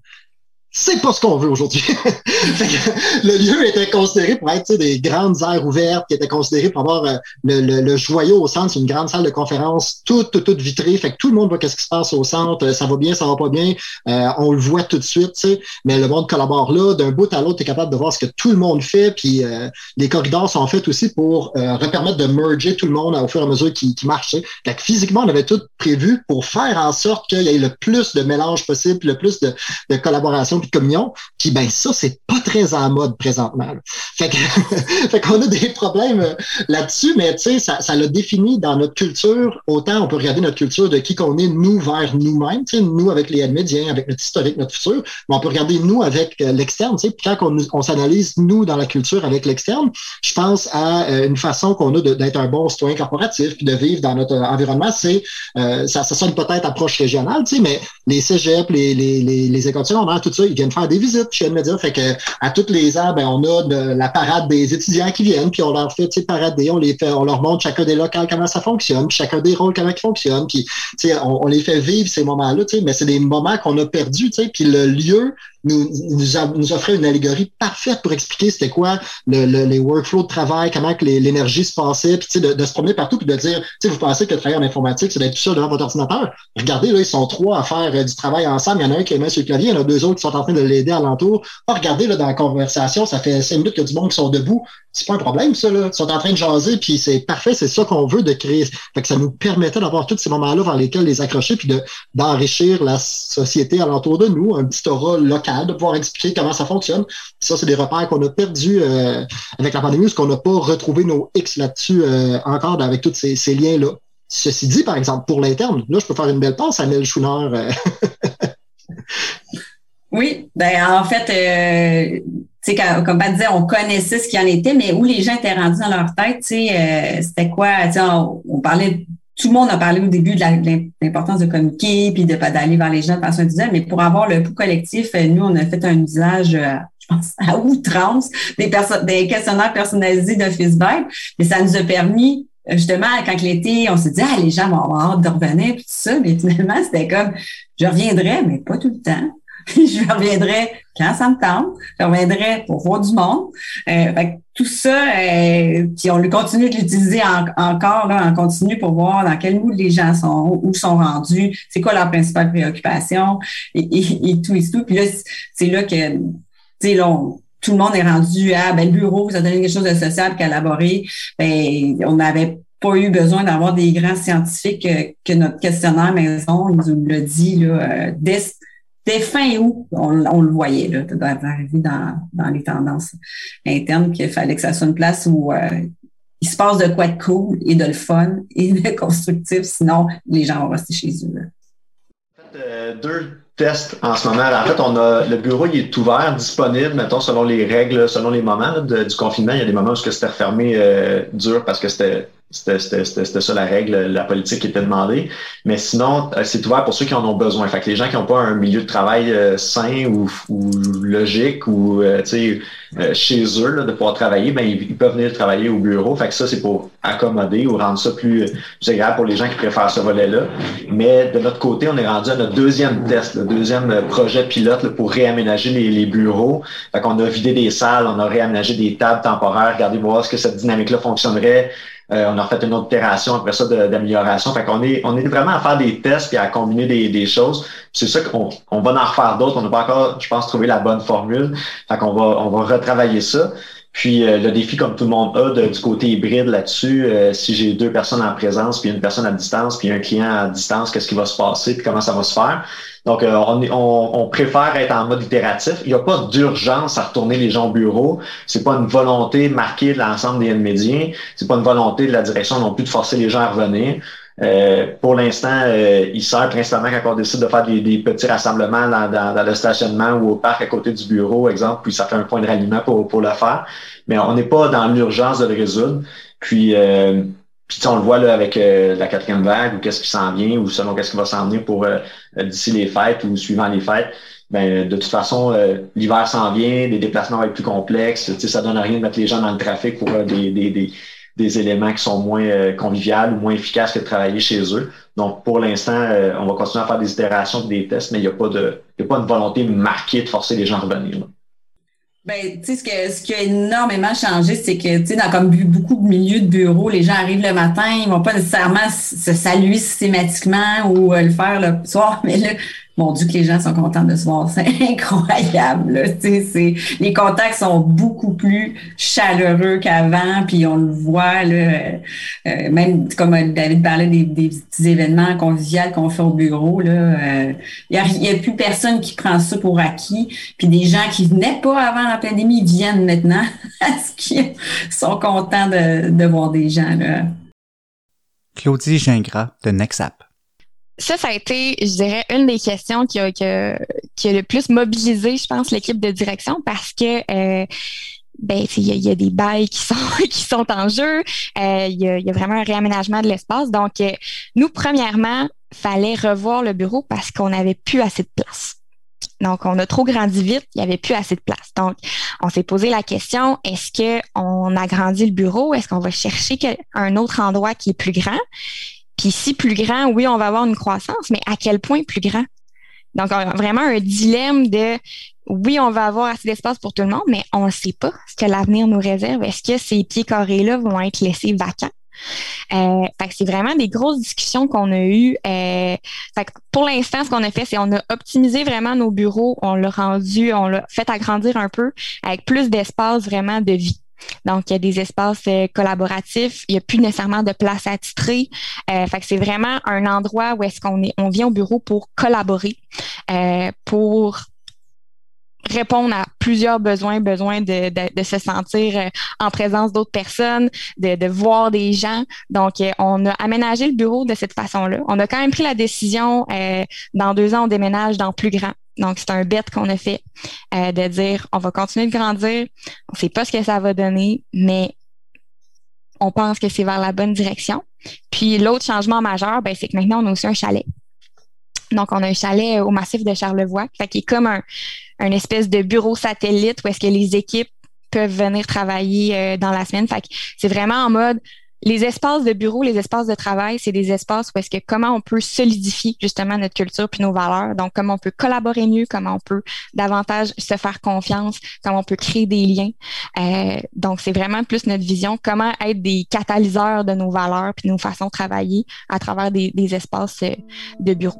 c'est pas ce qu'on veut aujourd'hui. le lieu était considéré pour être des grandes aires ouvertes, qui étaient considérées pour avoir euh, le, le, joyau au centre, c'est une grande salle de conférence, toute, toute, toute vitrée. Fait que tout le monde voit qu'est-ce qui se passe au centre, ça va bien, ça va pas bien, euh, on le voit tout de suite, mais le monde collabore là, d'un bout à l'autre, tu es capable de voir ce que tout le monde fait, puis euh, les corridors sont faits aussi pour permettre de merger tout le monde au fur et à mesure qui, qui marche. Fait que physiquement, on avait tout prévu pour faire en sorte qu'il y ait le plus de mélange possible, le plus de, de collaboration communion, puis ben ça, c'est pas très en mode présentement. Fait que, fait qu'on a des problèmes euh, là-dessus, mais tu sais, ça, ça l'a défini dans notre culture. Autant on peut regarder notre culture de qui qu'on est, nous vers nous-mêmes, tu sais, nous avec les médiens, avec notre historique, notre futur, mais on peut regarder nous avec euh, l'externe, tu sais, puis quand on, s'analyse nous dans la culture avec l'externe, je pense à euh, une façon qu'on a d'être un bon citoyen corporatif, puis de vivre dans notre environnement, c'est ça, ça sonne peut-être approche régionale, tu sais, mais les cégep, les, les, les, les écoles tout ça, viennent faire des visites chez média. Fait que à toutes les heures, ben, on a de, la parade des étudiants qui viennent, puis on leur fait parader, on les fait, on leur montre chacun des locales comment ça fonctionne, chacun des rôles comment ils fonctionnent, puis on, on les fait vivre ces moments-là, mais c'est des moments qu'on a perdus, puis le lieu nous, nous, offrait une allégorie parfaite pour expliquer c'était quoi le, les workflows de travail, comment que l'énergie se passait, puis de, de se promener partout, puis de dire, vous pensez que travailler en informatique, c'est d'être tout seul devant votre ordinateur? Regardez, là, ils sont trois à faire euh, du travail ensemble. Il y en a un qui est main sur le clavier, il y en a deux autres qui sont en train de l'aider alentour. Ah, regardez, là, dans la conversation, ça fait cinq minutes qu'il y a du monde qui sont debout. C'est pas un problème, ça, là. Ils sont en train de jaser, puis c'est parfait, c'est ça qu'on veut de créer. Fait que ça nous permettait d'avoir tous ces moments-là vers lesquels les accrocher, puis de d'enrichir la société alentour de nous, un petit aura local, de pouvoir expliquer comment ça fonctionne. ça, c'est des repères qu'on a perdus euh, avec la pandémie, parce qu'on n'a pas retrouvé nos X là-dessus euh, encore avec tous ces, ces liens-là. Ceci dit, par exemple, pour l'interne, là, je peux faire une belle passe à Mel Schooner. Euh. oui, ben en fait, euh, sais, comme pas disait, on connaissait ce qu'il en était, mais où les gens étaient rendus dans leur tête, tu sais, euh, c'était quoi, tu on, on, parlait, tout le monde a parlé au début de l'importance de communiquer, puis de d'aller vers les gens de façon individuelle, mais pour avoir le pouls collectif, nous, on a fait un usage, je pense, à outrance des, des questionnaires personnalisés de feedback, mais ça nous a permis justement, quand l'été, on se dit, ah, les gens vont avoir hâte de revenir, puis tout ça, mais finalement, c'était comme, je reviendrai, mais pas tout le temps. je reviendrai quand ça me tente. Je reviendrai pour voir du monde. Euh, tout ça, euh, puis on continue de l'utiliser encore là, en continu pour voir dans quel mood les gens sont, où sont rendus, c'est quoi leur principale préoccupation et, tout et tout. Puis là, c'est là que, tu sais, là, tout le monde est rendu à ben, le bureau, vous a donné quelque chose de social qu'élaborer. Ben, on n'avait pas eu besoin d'avoir des grands scientifiques euh, que, notre questionnaire maison nous l'a dit là, euh, dès, dès, fin août, on, le voyait, là, d'arriver dans, dans les tendances internes qu'il fallait que ça soit une place où euh, il se passe de quoi de cool et de le fun et de constructif, sinon les gens vont rester chez eux. deux test en ce moment. En fait, on a le bureau est ouvert, disponible, mettons, selon les règles, selon les moments du confinement. Il y a des moments où c'était fermé euh, dur parce que c'était c'était ça la règle, la politique qui était demandée. Mais sinon, euh, c'est ouvert pour ceux qui en ont besoin. Fait que les gens qui n'ont pas un milieu de travail euh, sain ou, ou, logique ou euh, chez eux là, de pouvoir travailler, ben ils, peuvent venir travailler au bureau. Fait que ça, c'est pour accommoder ou rendre ça plus, plus agréable pour les gens qui préfèrent ce volet-là. Mais de notre côté, on est rendu à notre deuxième test, le deuxième projet pilote pour réaménager les, les bureaux. Fait qu'on a vidé des salles, on a réaménagé des tables temporaires, regardez voir ce que cette dynamique-là fonctionnerait euh, on a fait une autre itération après ça d'amélioration. Fait qu'on est, on est vraiment à faire des tests et à combiner des, choses. C'est ça qu'on on va en refaire d'autres. On n'a pas encore, je pense, trouvé la bonne formule. Fait qu'on va, on va retravailler ça. Puis euh, le défi, comme tout le monde a, du côté hybride là-dessus, euh, si j'ai deux personnes en présence, puis une personne à distance, puis un client à distance, qu'est-ce qui va se passer, puis comment ça va se faire? Donc, euh, on, préfère être en mode itératif. Il n'y a pas d'urgence à retourner les gens au bureau. C'est pas une volonté marquée de l'ensemble des médiens. C'est pas une volonté de la direction non plus de forcer les gens à revenir. Euh, pour l'instant, euh, il sert principalement quand on décide de faire des, petits rassemblements dans, dans, le stationnement ou au parc à côté du bureau, exemple, puis ça fait un point de ralliement pour, pour le faire. Mais on n'est pas dans l'urgence de le résoudre. Puis, euh, puis on le voit là, avec euh, la quatrième vague ou qu'est-ce qui s'en vient ou selon qu'est-ce qui va s'en venir pour d'ici les fêtes ou suivant les fêtes. Ben, de toute façon, l'hiver s'en vient, les déplacements vont être plus complexes. Ça donne rien de mettre les gens dans le trafic pour des, des, des des éléments qui sont moins euh, conviviales ou moins efficaces que de travailler chez eux. Donc, pour l'instant, euh, on va continuer à faire des itérations, des tests, mais il n'y a pas de, il y a pas une volonté marquée de forcer les gens à revenir. Ben, tu sais, ce, que, ce qui a énormément changé, c'est que, tu sais, dans comme beaucoup de milieux de bureau, les gens arrivent le matin, ils vont pas nécessairement se saluer systématiquement ou euh, le faire le soir, mais là, mon Dieu, que les gens sont contents de se voir. C'est incroyable. C'est, les contacts sont beaucoup plus chaleureux qu'avant, puis on le voit, là, euh, euh, même comme David parlait des, des petits événements conviviaux qu'on fait au bureau. Il euh, n'y a, y a, plus personne qui prend ça pour acquis. Puis des gens qui venaient pas avant la pandémie viennent maintenant parce qu'ils sont contents de, de voir des gens. Là. Claudie Gingras de Nexap ça, ça a été, je dirais, une des questions qui a, qui a, qui a le plus mobilisé, je pense, l'équipe de direction parce que euh, ben il y, a des bails qui sont qui sont en jeu, euh, il, y a, vraiment un réaménagement de l'espace. Donc, euh, nous, premièrement, fallait revoir le bureau parce qu'on n'avait plus assez de place. Donc, on a trop grandi vite, il n'y avait plus assez de place. Donc, on s'est posé la question, est-ce qu'on agrandit le bureau? Est-ce qu'on va chercher un autre endroit qui est plus grand? Puis si plus grand, oui, on va avoir une croissance, mais à quel point plus grand? Donc, vraiment un dilemme de oui, on va avoir assez d'espace pour tout le monde, mais on ne sait pas ce que l'avenir nous réserve. Est-ce que ces pieds carrés-là vont être laissés vacants? Euh, c'est vraiment des grosses discussions qu'on a eues. Euh, pour l'instant, ce qu'on a fait, c'est on a optimisé vraiment nos bureaux, on l'a rendu, on l'a fait agrandir un peu avec plus d'espace vraiment de vie. Donc, il y a des espaces euh, collaboratifs. Il n'y a plus nécessairement de place attitrée. Euh, fait que c'est vraiment un endroit où est-ce qu'on est, on vient au bureau pour collaborer, euh, pour répondre à plusieurs besoins, besoin de, se sentir en présence d'autres personnes, de, voir des gens. Donc, on a aménagé le bureau de cette façon-là. On a quand même pris la décision, dans deux ans, on déménage dans plus grand. Donc, c'est un bet qu'on a fait euh, de dire on va continuer de grandir, on ne sait pas ce que ça va donner, mais on pense que c'est vers la bonne direction. Puis l'autre changement majeur, ben, c'est que maintenant, on a aussi un chalet. Donc, on a un chalet au massif de Charlevoix, fait qui est comme un, un espèce de bureau satellite où est-ce que les équipes peuvent venir travailler euh, dans la semaine. Fait que c'est vraiment en mode les espaces de bureau, les espaces de travail, c'est des espaces où est-ce que comment on peut solidifier justement notre culture puis nos valeurs. Donc, comment on peut collaborer mieux, comment on peut davantage se faire confiance, comment on peut créer des liens. Euh, donc, c'est vraiment plus notre vision, comment être des catalyseurs de nos valeurs puis nos façons de travailler à travers des, des espaces euh, de bureau.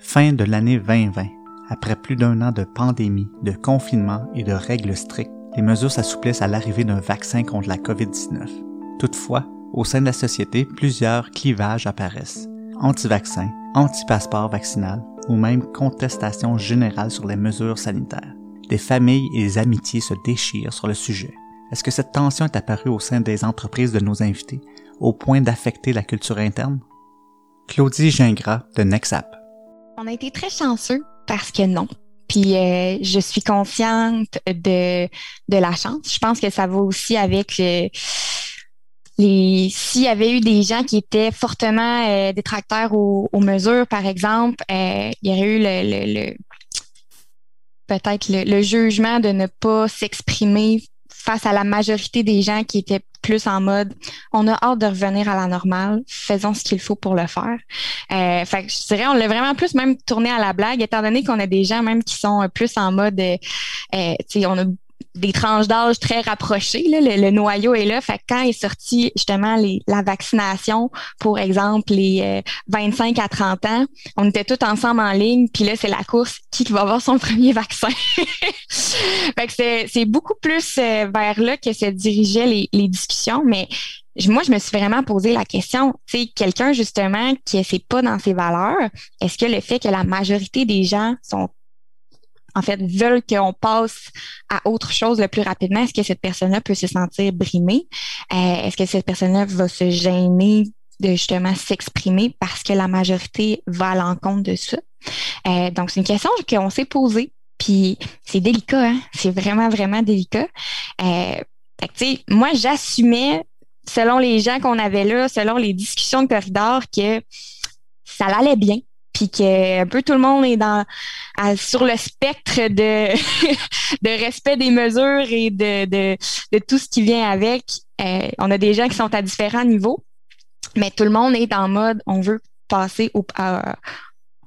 Fin de l'année 2020. Après plus d'un an de pandémie, de confinement et de règles strictes, les mesures s'assouplissent à l'arrivée d'un vaccin contre la COVID-19. Toutefois, au sein de la société, plusieurs clivages apparaissent. Anti-vaccin, anti-passeport vaccinal ou même contestation générale sur les mesures sanitaires. Les familles et les amitiés se déchirent sur le sujet. Est-ce que cette tension est apparue au sein des entreprises de nos invités, au point d'affecter la culture interne? Claudie Gingras de Nexap. On a été très chanceux parce que non Puis euh, je suis consciente de, de la chance. Je pense que ça va aussi avec les s'il y avait eu des gens qui étaient fortement euh, détracteurs aux, mesures, par exemple, euh, il y aurait eu le, le, peut-être le, jugement de ne pas s'exprimer face à la majorité des gens qui étaient plus en mode on a hâte de revenir à la normale, faisons ce qu'il faut pour le faire. Euh, fait que je dirais on l'a vraiment plus même tourné à la blague, étant donné qu'on a des gens même qui sont plus en mode euh, euh on a des tranches d'âge très rapprochées. Là, le, noyau est là. Fait que quand est sorti justement les, la vaccination, pour exemple, les 25 euh, à 30 ans, on était tous ensemble en ligne, puis là, c'est la course qui va avoir son premier vaccin? fait que c'est beaucoup plus euh, vers là que se dirigeaient les, les discussions, mais moi, je me suis vraiment posé la question, tu sais, quelqu'un justement qui n'est pas dans ses valeurs, est-ce que le fait que la majorité des gens sont en fait, veulent qu'on passe à autre chose le plus rapidement, est-ce que cette personne-là peut se sentir brimée? Euh, est-ce que cette personne-là va se gêner de justement s'exprimer parce que la majorité va à l'encontre de ça? Euh, donc, c'est une question qu'on s'est posée. Puis c'est délicat, hein? c'est vraiment, vraiment délicat. Euh, fait moi, j'assumais, selon les gens qu'on avait là, selon les discussions de corridor, que ça allait bien puis que un peu tout le monde est dans sur le spectre de de respect des mesures et de, de, de tout ce qui vient avec. Euh, on a des gens qui sont à différents niveaux, mais tout le monde est en mode on veut passer au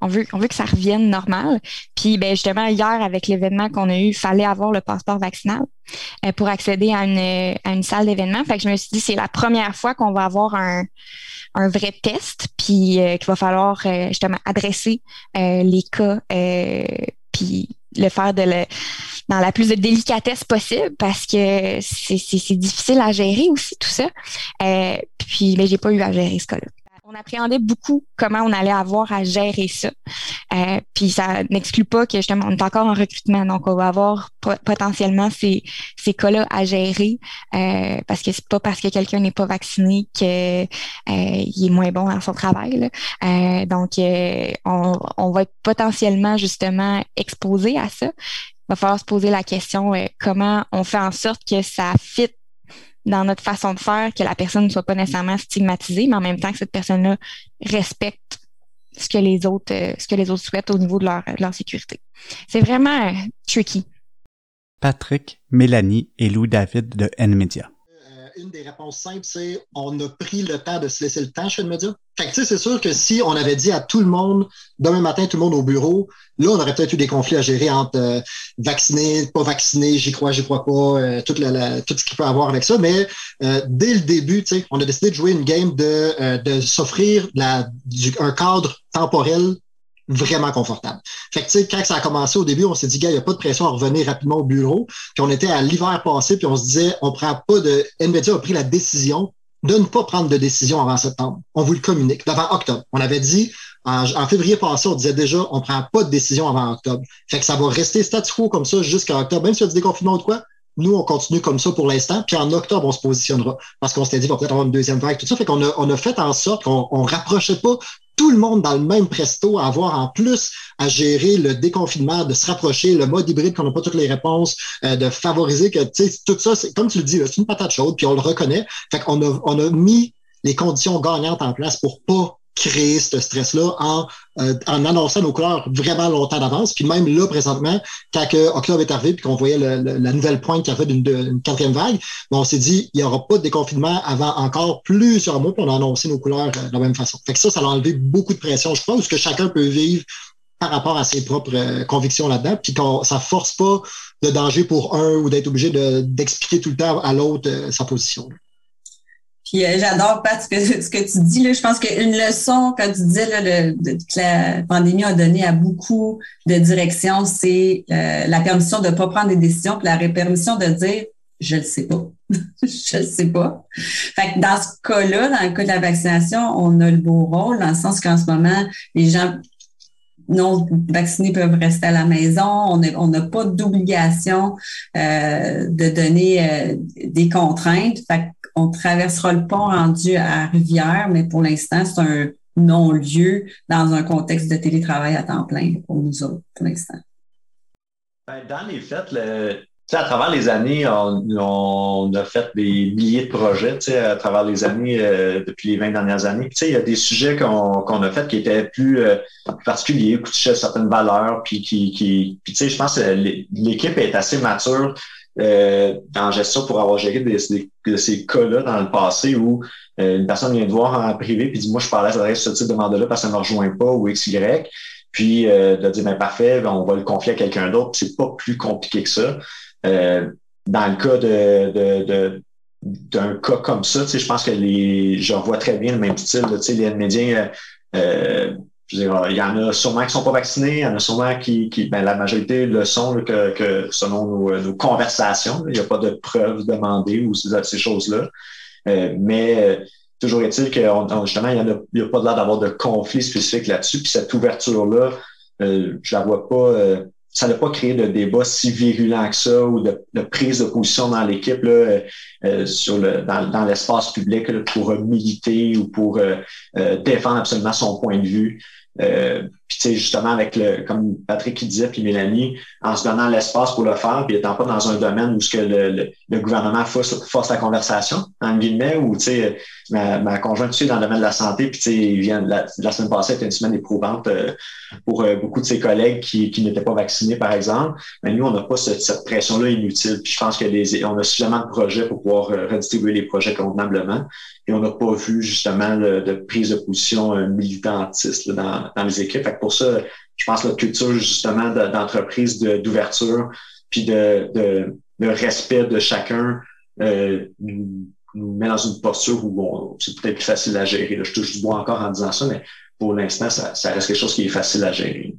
on veut on veut que ça revienne normal. Puis ben justement hier avec l'événement qu'on a eu, fallait avoir le passeport vaccinal euh, pour accéder à une à une salle d'événement. Fait que je me suis dit c'est la première fois qu'on va avoir un un vrai test, puis euh, qu'il va falloir euh, justement adresser euh, les cas, puis le faire de le, dans la plus de délicatesse possible parce que c'est difficile à gérer aussi tout ça. puis, mais ben, j'ai pas eu à gérer ce cas-là on appréhendait beaucoup comment on allait avoir à gérer ça. Euh, puis ça n'exclut pas que justement on est encore en recrutement, donc on va avoir potentiellement ces, ces cas-là à gérer euh, parce que c'est pas parce que quelqu'un n'est pas vacciné que euh, est moins bon dans son travail. Euh, donc on, on va être potentiellement justement exposé à ça. Il va falloir se poser la question comment on fait en sorte que ça fit dans notre façon de faire, que la personne ne soit pas nécessairement stigmatisée, mais en même temps que cette personne-là respecte ce que les autres, euh, ce que les autres souhaitent au niveau de leur, leur sécurité. C'est vraiment euh, tricky. Patrick, Mélanie et Louis David de NMedia une des réponses simples, c'est on a pris le temps de se laisser le temps, de me dire. Fait que, c'est sûr que si on avait dit à tout le monde, demain matin, tout le monde au bureau, là, on aurait peut-être eu des conflits à gérer entre euh, pas vacciné, j'y crois, j'y crois pas, euh, tout, tout ce qu'il peut avoir avec ça. Mais euh, dès le début, on a décidé de jouer une game de, de s'offrir un cadre temporel vraiment confortable. Fait que, tu sais, quand ça a commencé au début, on s'est dit, gars, il n'y a pas de pression à revenir rapidement au bureau. Puis on était à l'hiver passé, puis on se disait, on prend pas de. NVIDIA a pris la décision de ne pas prendre de décision avant septembre. On vous le communique, avant octobre. On avait dit, en, février passé, on disait déjà, on prend pas de décision avant octobre. Fait que ça va rester statu quo comme ça jusqu'à octobre. Même s'il y a du déconfinement ou quoi, nous, on continue comme ça pour l'instant. Puis en octobre, on se positionnera parce qu'on s'était dit, va peut-être avoir une deuxième vague, tout ça. Fait qu'on a, on a fait en sorte qu'on on rapprochait pas tout le monde dans le même presto, à avoir en plus à gérer le déconfinement, de se rapprocher, le mode hybride qu'on n'a pas toutes les réponses, euh, de favoriser que, tu sais, tout ça, c'est, comme tu le dis, c'est une patate chaude, puis on le reconnaît. Fait qu'on a, on a mis les conditions gagnantes en place pour pas créer ce stress-là en, euh, en annonçant nos couleurs vraiment longtemps d'avance. Puis même là, présentement, quand octobre est arrivé puis qu'on voyait la nouvelle pointe qui a fait d'une quatrième vague, on s'est dit, il n'y aura pas de déconfinement avant encore plusieurs mois, puis on a annoncé nos couleurs euh, de la même façon. Fait que ça, ça a enlevé beaucoup de pression, je pense, que chacun peut vivre par rapport à ses propres euh, convictions là-dedans, puis qu'on ça force pas de danger pour un ou d'être obligé d'expliquer tout le temps à l'autre sa position. Puis euh, j'adore pas ce que, ce que tu dis. Là. Je pense qu'une leçon, quand tu disais là, le, que la pandémie a donné à beaucoup de directions, c'est euh, la permission de ne pas prendre des décisions, puis la permission de dire je le sais pas. je le sais pas. Fait que dans ce cas-là, dans le cas de la vaccination, on a le beau rôle, dans le sens qu'en ce moment, les gens non vaccinés peuvent rester à la maison. On n'a pas d'obligation euh, de donner des contraintes. Fait on traversera le pont rendu à Rivière, mais pour l'instant, c'est un non-lieu dans un contexte de télétravail à temps plein pour nous autres, pour l'instant. Ben, dans les faits, le, à travers les années, on, a fait des milliers de projets à travers les années, euh, depuis les 20 dernières années. il y a des sujets qu'on a fait qui étaient plus, euh, particuliers, qui touchaient certaines valeurs, puis qui, qui puis, je pense que l'équipe est assez mature euh, gestion pour avoir géré des, de ces cas-là dans le passé où une personne vient te voir en privé puis dit Moi, je parlais à ce type de mandat-là parce que ça ne me rejoint pas ou XY. Puis de dire ben, parfait, on va le confier à quelqu'un d'autre. C'est pas plus compliqué que ça. Euh, dans le cas de, d'un cas comme ça, je pense que les, je revois très bien le même style. les médias, euh, il y en a sûrement qui sont pas vaccinés, il y en a sûrement qui, qui ben, la majorité le sont que, selon nos, conversations. Il n'y a pas de preuves demandées ou ces, choses-là. Euh, mais toujours est-il que justement, il n'y a, a, pas l'air d'avoir de conflit spécifique là-dessus. Puis cette ouverture-là, je la vois pas ça n'a pas créé de débat si virulent que ça ou de, prise de position dans l'équipe euh, euh, sur le, dans, l'espace public pour militer ou pour euh, défendre absolument son point de vue. Euh, puis tu sais, justement, avec le, comme Patrick qui disait, puis Mélanie, en se donnant l'espace pour le faire, puis étant pas dans un domaine où ce que le, le, gouvernement force, force, la conversation, en guillemets, où tu sais, ma, ma conjointe tu sais, dans le domaine de la santé, puis tu sais, vient la, la, semaine passée était une semaine éprouvante euh, pour euh, beaucoup de ses collègues qui, qui n'étaient pas vaccinés, par exemple. Mais nous, on n'a pas cette, cette pression-là inutile. Puis je pense que les, on a suffisamment de projets pour pouvoir redistribuer les projets convenablement. Et on n'a pas vu justement de prise de position militantiste dans, dans les équipes. Pour ça, je pense que la culture justement d'entreprise, d'ouverture, puis de, de, respect de chacun euh, nous, met dans une posture où c'est peut-être plus facile à gérer. je touche du bois encore en disant ça, mais pour l'instant, ça, ça reste quelque chose qui est facile à gérer.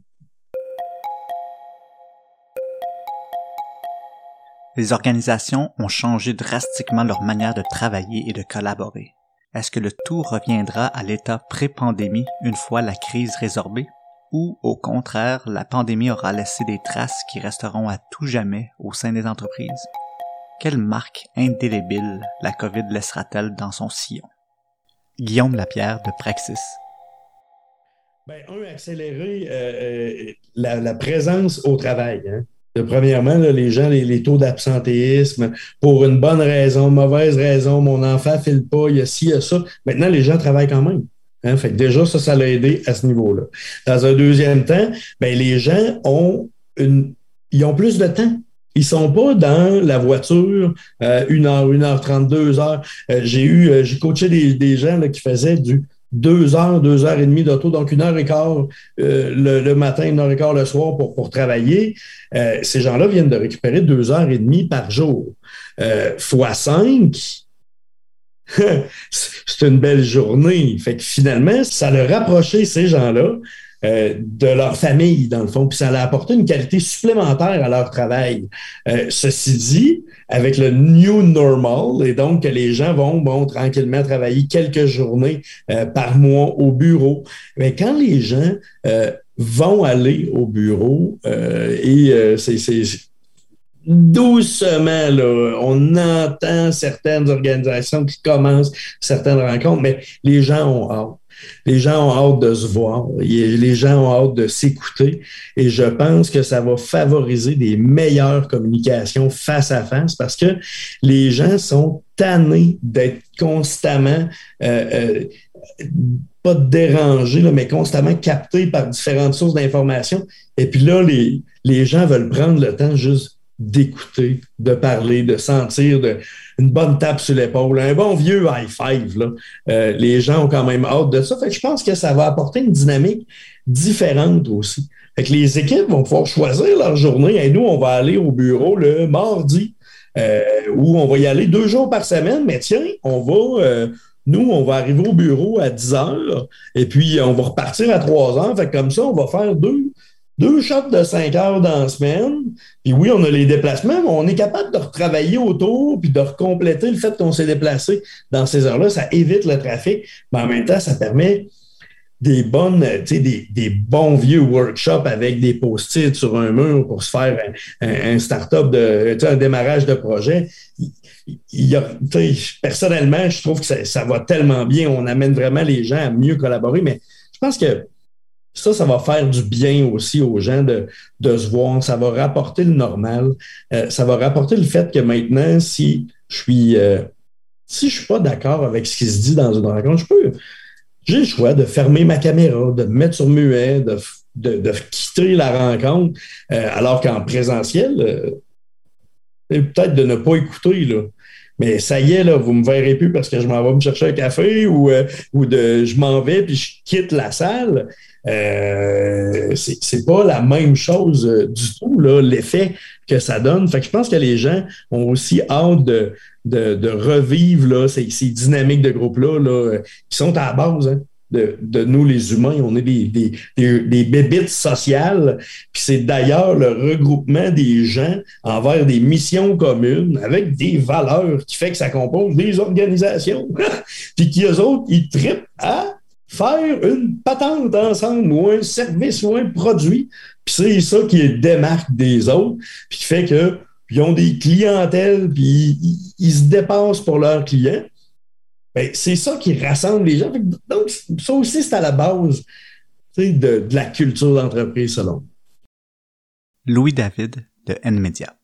Les organisations ont changé drastiquement leur manière de travailler et de collaborer. Est-ce que le tout reviendra à l'état pré-pandémie une fois la crise résorbée? Ou, au contraire, la pandémie aura laissé des traces qui resteront à tout jamais au sein des entreprises? Quelle marque indélébile la COVID laissera-t-elle dans son sillon? Guillaume Lapierre de Praxis. Ben, un, accélérer euh, euh, la, présence au travail. Hein? Premièrement, les gens, les, taux d'absentéisme, pour une bonne raison, mauvaise raison, mon enfant file pas, il y a ci, il y a ça. Maintenant, les gens travaillent quand même. Hein? Fait déjà, ça, ça l'a aidé à ce niveau-là. Dans un deuxième temps, ben, les gens ont une, ils ont plus de temps. Ils sont pas dans la voiture euh, une heure, une heure trente, deux heures. Euh, j'ai eu, euh, j'ai coaché des, des gens là, qui faisaient du deux heures, deux heures et demie d'auto, donc une heure et quart euh, le, matin, une heure et quart le soir pour, pour travailler. Ces gens-là viennent de récupérer deux heures et demie par jour. Fois cinq, c'est une belle journée. Fait que finalement, ça a rapproché ces gens-là euh, de leur famille, dans le fond, puis ça a apporté une qualité supplémentaire à leur travail. Euh, ceci dit, avec le new normal, et donc que les gens vont bon, tranquillement travailler quelques journées euh, par mois au bureau, mais quand les gens vont aller au bureau, et c'est doucement, là, on entend certaines organisations qui commencent certaines rencontres, mais les gens ont hâte. Les gens ont hâte de se voir, les gens ont hâte de s'écouter et je pense que ça va favoriser des meilleures communications face à face parce que les gens sont tannés d'être constamment euh, euh, pas dérangés, mais constamment captés par différentes sources d'informations. Et puis là, les, les gens veulent prendre le temps juste d'écouter, de parler, de sentir de, une bonne tape sur l'épaule, un bon vieux high five. Euh, les gens ont quand même hâte de ça. Fait je pense que ça va apporter une dynamique différente aussi. Fait que les équipes vont pouvoir choisir leur journée. Nous, on va aller au bureau le mardi, euh, où on va y aller deux jours par semaine. Mais tiens, on va. Euh, nous, on va arriver au bureau à 10 heures et puis on va repartir à 3 heures. Fait comme ça, on va faire deux, deux shots de 5 heures dans la semaine. Puis oui, on a les déplacements, mais on est capable de retravailler autour puis de recompléter le fait qu'on s'est déplacé dans ces heures-là. Ça évite le trafic, mais en même temps, ça permet des bonnes, sais, des, bons vieux workshops avec des post-it sur un mur pour se faire un, start-up de, tu sais, un démarrage de projet. Personnellement, je trouve que ça va tellement bien. On amène vraiment les gens à mieux collaborer, mais je pense que Ça, ça va faire du bien aussi aux gens de, de se voir. Ça va rapporter le normal. Euh, ça va rapporter le fait que maintenant, si je suis euh, si je suis pas d'accord avec ce qui se dit dans une rencontre, je peux. J'ai le choix de fermer ma caméra, de me mettre sur muet, de, de, quitter la rencontre, euh, alors qu'en présentiel, peut-être de ne pas écouter. Là. Mais ça y est, là, vous me verrez plus parce que je m'en vais me chercher un café ou, ou de je m'en vais puis je quitte la salle. Euh, c'est pas la même chose euh, du tout, l'effet que ça donne. Fait que je pense que les gens ont aussi hâte de, de, revivre là, ces, dynamiques de groupe-là là, qui sont à la base. Hein, de, de, nous, les humains. On est des, des, des, bébites sociales. Puis c'est d'ailleurs le regroupement des gens envers des missions communes avec des valeurs qui fait que ça compose des organisations. Puis qu'eux autres, ils trippent à faire une patente ensemble ou un service ou un produit. Puis c'est ça qui les démarque des autres, puis qui fait qu'ils ont des clientèles, puis ils, se dépensent pour leurs clients. Ben, c'est ça qui rassemble les gens. Donc, ça aussi, c'est à la base de, de la culture d'entreprise, selon. Louis David de NMedia.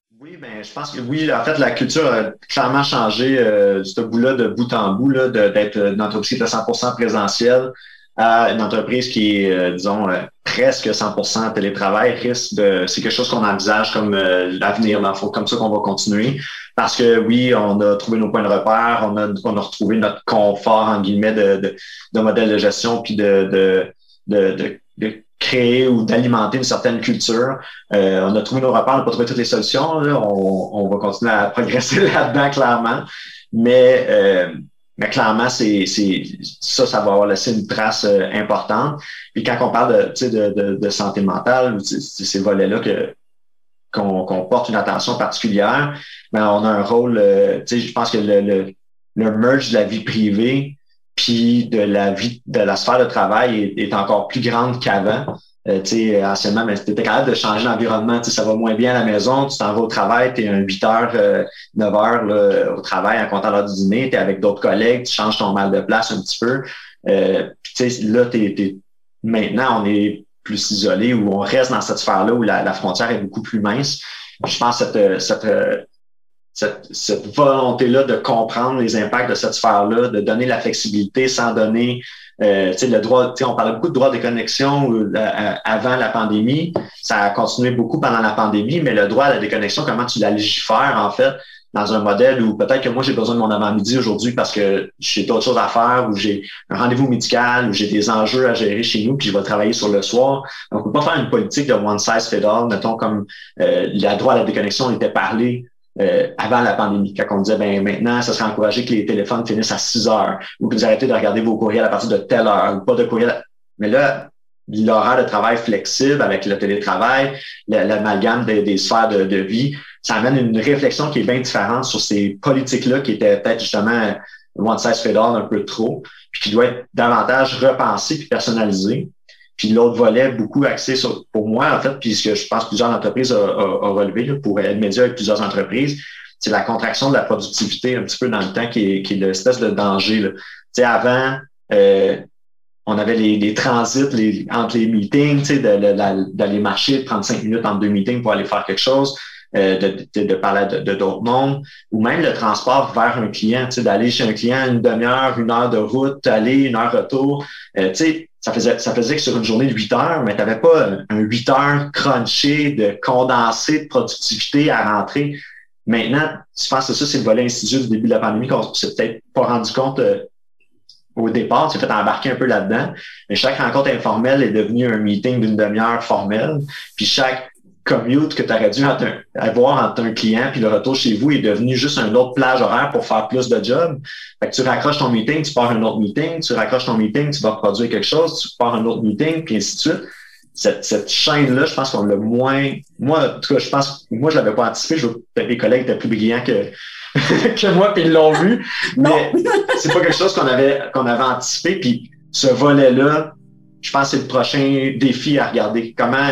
Ben, je pense que oui, en fait, la culture a clairement changé euh, ce bout-là de bout en bout, d'être une entreprise qui est à 100% présentielle à une entreprise qui est, euh, disons, euh, presque 100% télétravail risque de, c'est quelque chose qu'on envisage comme l'avenir, dans comme ça qu'on va continuer. Parce que oui, on a trouvé nos points de repère, on a, on a retrouvé notre confort, en guillemets, de, de, de modèle de gestion, puis de, de, de, de créer ou d'alimenter une certaine culture. Euh, on a trouvé nos repères, on n'a pas trouvé toutes les solutions. On, va continuer à progresser là-dedans, clairement. Mais, euh, mais clairement, c'est, ça, ça va avoir laissé une trace euh, importante. Puis quand on parle de, santé mentale, ces volets-là que qu'on, porte une attention particulière, ben on a un rôle, je pense que le merge de la vie privée puis de la vie, de la sphère de travail est, encore plus grande qu'avant. Euh, tu sais, anciennement, mais tu étais capable de changer l'environnement. Ça va moins bien à la maison, tu t'en vas au travail, tu es un 8 heures, 9 euh, heures là, au travail en comptant l'heure du dîner, tu es avec d'autres collègues, tu changes ton mal de place un petit peu. Euh, là, t'es, maintenant, on est plus isolé ou on reste dans cette sphère-là où la, frontière est beaucoup plus mince. je pense que cette, cette cette, cette volonté-là de comprendre les impacts de cette sphère-là, de donner la flexibilité sans donner euh, le droit, on parlait beaucoup de droit de connexion euh, avant la pandémie. Ça a continué beaucoup pendant la pandémie, mais le droit à la déconnexion, comment tu la légifères, en fait, dans un modèle où peut-être que moi, j'ai besoin de mon avant-midi aujourd'hui parce que j'ai d'autres choses à faire, ou j'ai un rendez-vous médical, ou j'ai des enjeux à gérer chez nous, puis je vais travailler sur le soir. Donc, on peut pas faire une politique de one size fit all, mettons, comme euh, droit à la déconnexion était parlé euh, avant la pandémie, quand on disait ben maintenant, ça serait encouragé que les téléphones finissent à 6 heures ou que vous arrêtez de regarder vos courriels à partir de telle heure ou pas de courriel. Mais là, l'horaire de travail flexible avec le télétravail, l'amalgame des, des sphères de, vie, ça amène une réflexion qui est bien différente sur ces politiques-là qui étaient peut-être justement one size fit all un peu trop, puis qui doit être davantage repensé puis personnalisé. Puis l'autre volet, beaucoup axé sur, pour moi, en fait, puis ce que je pense que plusieurs entreprises ont, relevé là, pour être média avec plusieurs entreprises, c'est la contraction de la productivité un petit peu dans le temps qui est, qui est l'espèce de danger. Là. Tu sais, avant, euh, on avait les, les transits les, entre les meetings, tu sais, d'aller marcher, de prendre cinq minutes entre deux meetings pour aller faire quelque chose. Euh, de, de, parler de d'autres mondes, ou même le transport vers un client, d'aller chez un client une demi-heure, une heure de route, aller une heure retour. Euh, tu sais, ça faisait, ça faisait que sur une journée de 8 heures, mais tu n'avais pas un 8 heures crunché, de condensé de productivité à rentrer. Maintenant, je pense que ça, c'est le volet insidieux du début de la pandémie qu'on s'est peut-être pas rendu compte euh, au départ. Tu fait embarquer un peu là-dedans. Mais chaque rencontre informelle est devenue un meeting d'une demi-heure formelle. Puis chaque commute que tu aurais dû avoir entre un client puis le retour chez vous est devenu juste un autre plage horaire pour faire plus de job. Fait que tu raccroches ton meeting, tu pars un autre meeting, tu raccroches ton meeting, tu vas produire quelque chose, tu pars un autre meeting, puis ainsi de suite. Cette, cette chaîne-là, je pense qu'on l'a moins. Moi, en tout cas, je pense moi, je l'avais pas anticipé. Je veux mes collègues étaient plus brillants que, que moi, puis ils l'ont vu. Mais c'est pas quelque chose qu'on avait qu'on avait anticipé. Puis ce volet-là, je pense que c'est le prochain défi à regarder. Comment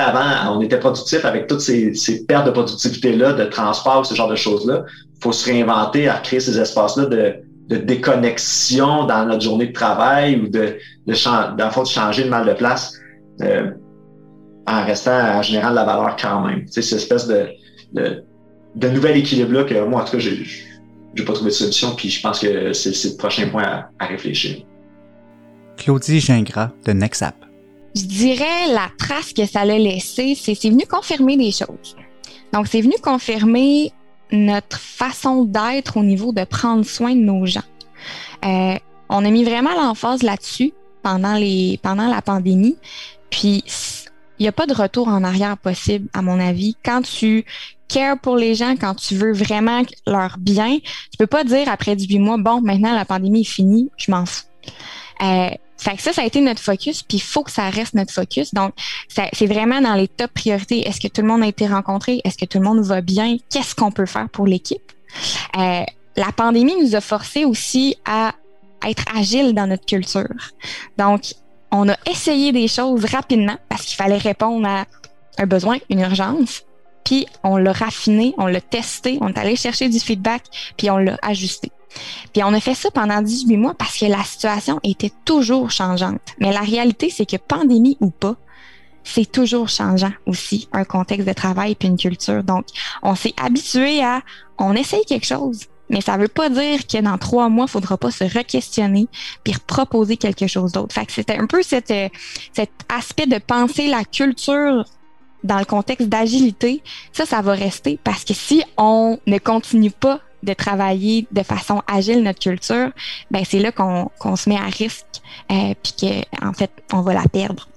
avant, on était productif avec toutes ces, ces pertes de productivité-là, de transport, ce genre de choses-là. Il faut se réinventer à créer ces espaces-là de, de déconnexion dans notre journée de travail ou de, de, de changer de mal de place. euh, en restant en général de la valeur quand même. C'est cette espèce de, de, de nouvel équilibre-là que moi, en tout cas, j'ai n'ai pas trouvé de solution, puis je pense que c'est le prochain point à, à réfléchir. Claudie Gingras de Nexap. Je dirais la trace que ça l'a laissé, c'est venu confirmer des choses. Donc, c'est venu confirmer notre façon d'être au niveau de prendre soin de nos gens. Euh, on a mis vraiment l'emphase là-dessus pendant les pendant la pandémie. Puis il n'y a pas de retour en arrière possible, à mon avis. Quand tu cares pour les gens, quand tu veux vraiment leur bien, tu peux pas dire après 18 mois, bon, maintenant la pandémie est finie, je m'en fous. Euh, fait que ça, ça a été notre focus, puis il faut que ça reste notre focus. Donc, c'est vraiment dans les top priorités. Est-ce que tout le monde a été rencontré? Est-ce que tout le monde va bien? Qu'est-ce qu'on peut faire pour l'équipe? Euh, la pandémie nous a forcé aussi à être agile dans notre culture. Donc, on a essayé des choses rapidement parce qu'il fallait répondre à un besoin, une urgence. Puis on l'a raffiné, on l'a testé, on est allé chercher du feedback, puis on l'a ajusté. Puis on a fait ça pendant 18 mois parce que la situation était toujours changeante. Mais la réalité, c'est que pandémie ou pas, c'est toujours changeant aussi, un contexte de travail puis une culture. Donc, on s'est habitué à, on essaye quelque chose, mais ça veut pas dire que dans trois mois, il faudra pas se re-questionner puis proposer quelque chose d'autre. Fait que c'était un peu cet aspect de penser la culture dans le contexte d'agilité. Ça, ça va rester parce que si on ne continue pas de travailler de façon agile notre culture, ben c'est là qu'on se met à risque euh, puis que en fait on va la perdre.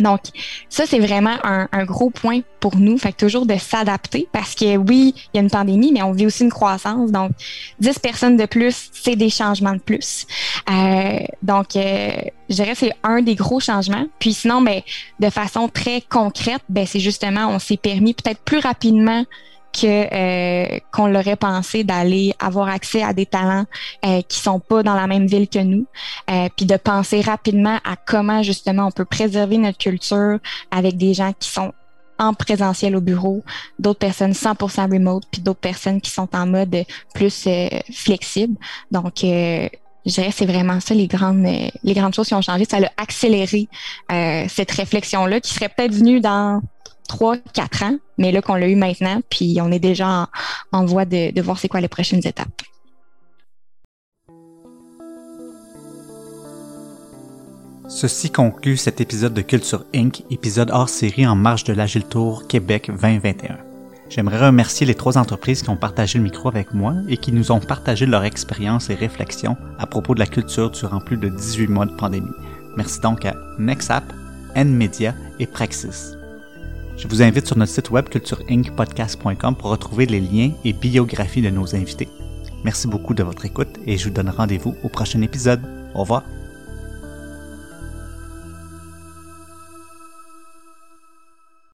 Donc, ça, c'est vraiment un, un, gros point pour nous. Fait que toujours de s'adapter parce que oui, il y a une pandémie, mais on vit aussi une croissance. Donc, 10 personnes de plus, c'est des changements de plus. Euh, donc, euh, je dirais c'est un des gros changements. Puis sinon, ben, de façon très concrète, ben, c'est justement, on s'est permis peut-être plus rapidement que euh, qu'on l'aurait pensé d'aller avoir accès à des talents euh, qui sont pas dans la même ville que nous, euh, puis de penser rapidement à comment justement on peut préserver notre culture avec des gens qui sont en présentiel au bureau, d'autres personnes 100% remote, puis d'autres personnes qui sont en mode plus euh, flexible. Donc je dirais c'est vraiment ça les grandes les grandes choses qui ont changé. Ça a accéléré cette réflexion là qui serait peut-être venue dans trois, quatre ans, mais là qu'on l'a eu maintenant, puis on est déjà en, voie de, de voir c'est quoi les prochaines étapes. Ceci conclut cet épisode de Culture Inc., épisode hors série en marge de l'Agile Tour Québec 2021. J'aimerais remercier les trois entreprises qui ont partagé le micro avec moi et qui nous ont partagé leur expérience et réflexions à propos de la culture durant plus de 18 mois de pandémie. Merci donc à Nexap, NMedia et Praxis. Je vous invite sur notre site web cultureincpodcast.com pour retrouver les liens et biographies de nos invités. Merci beaucoup de votre écoute et je vous donne rendez-vous au prochain épisode. Au revoir.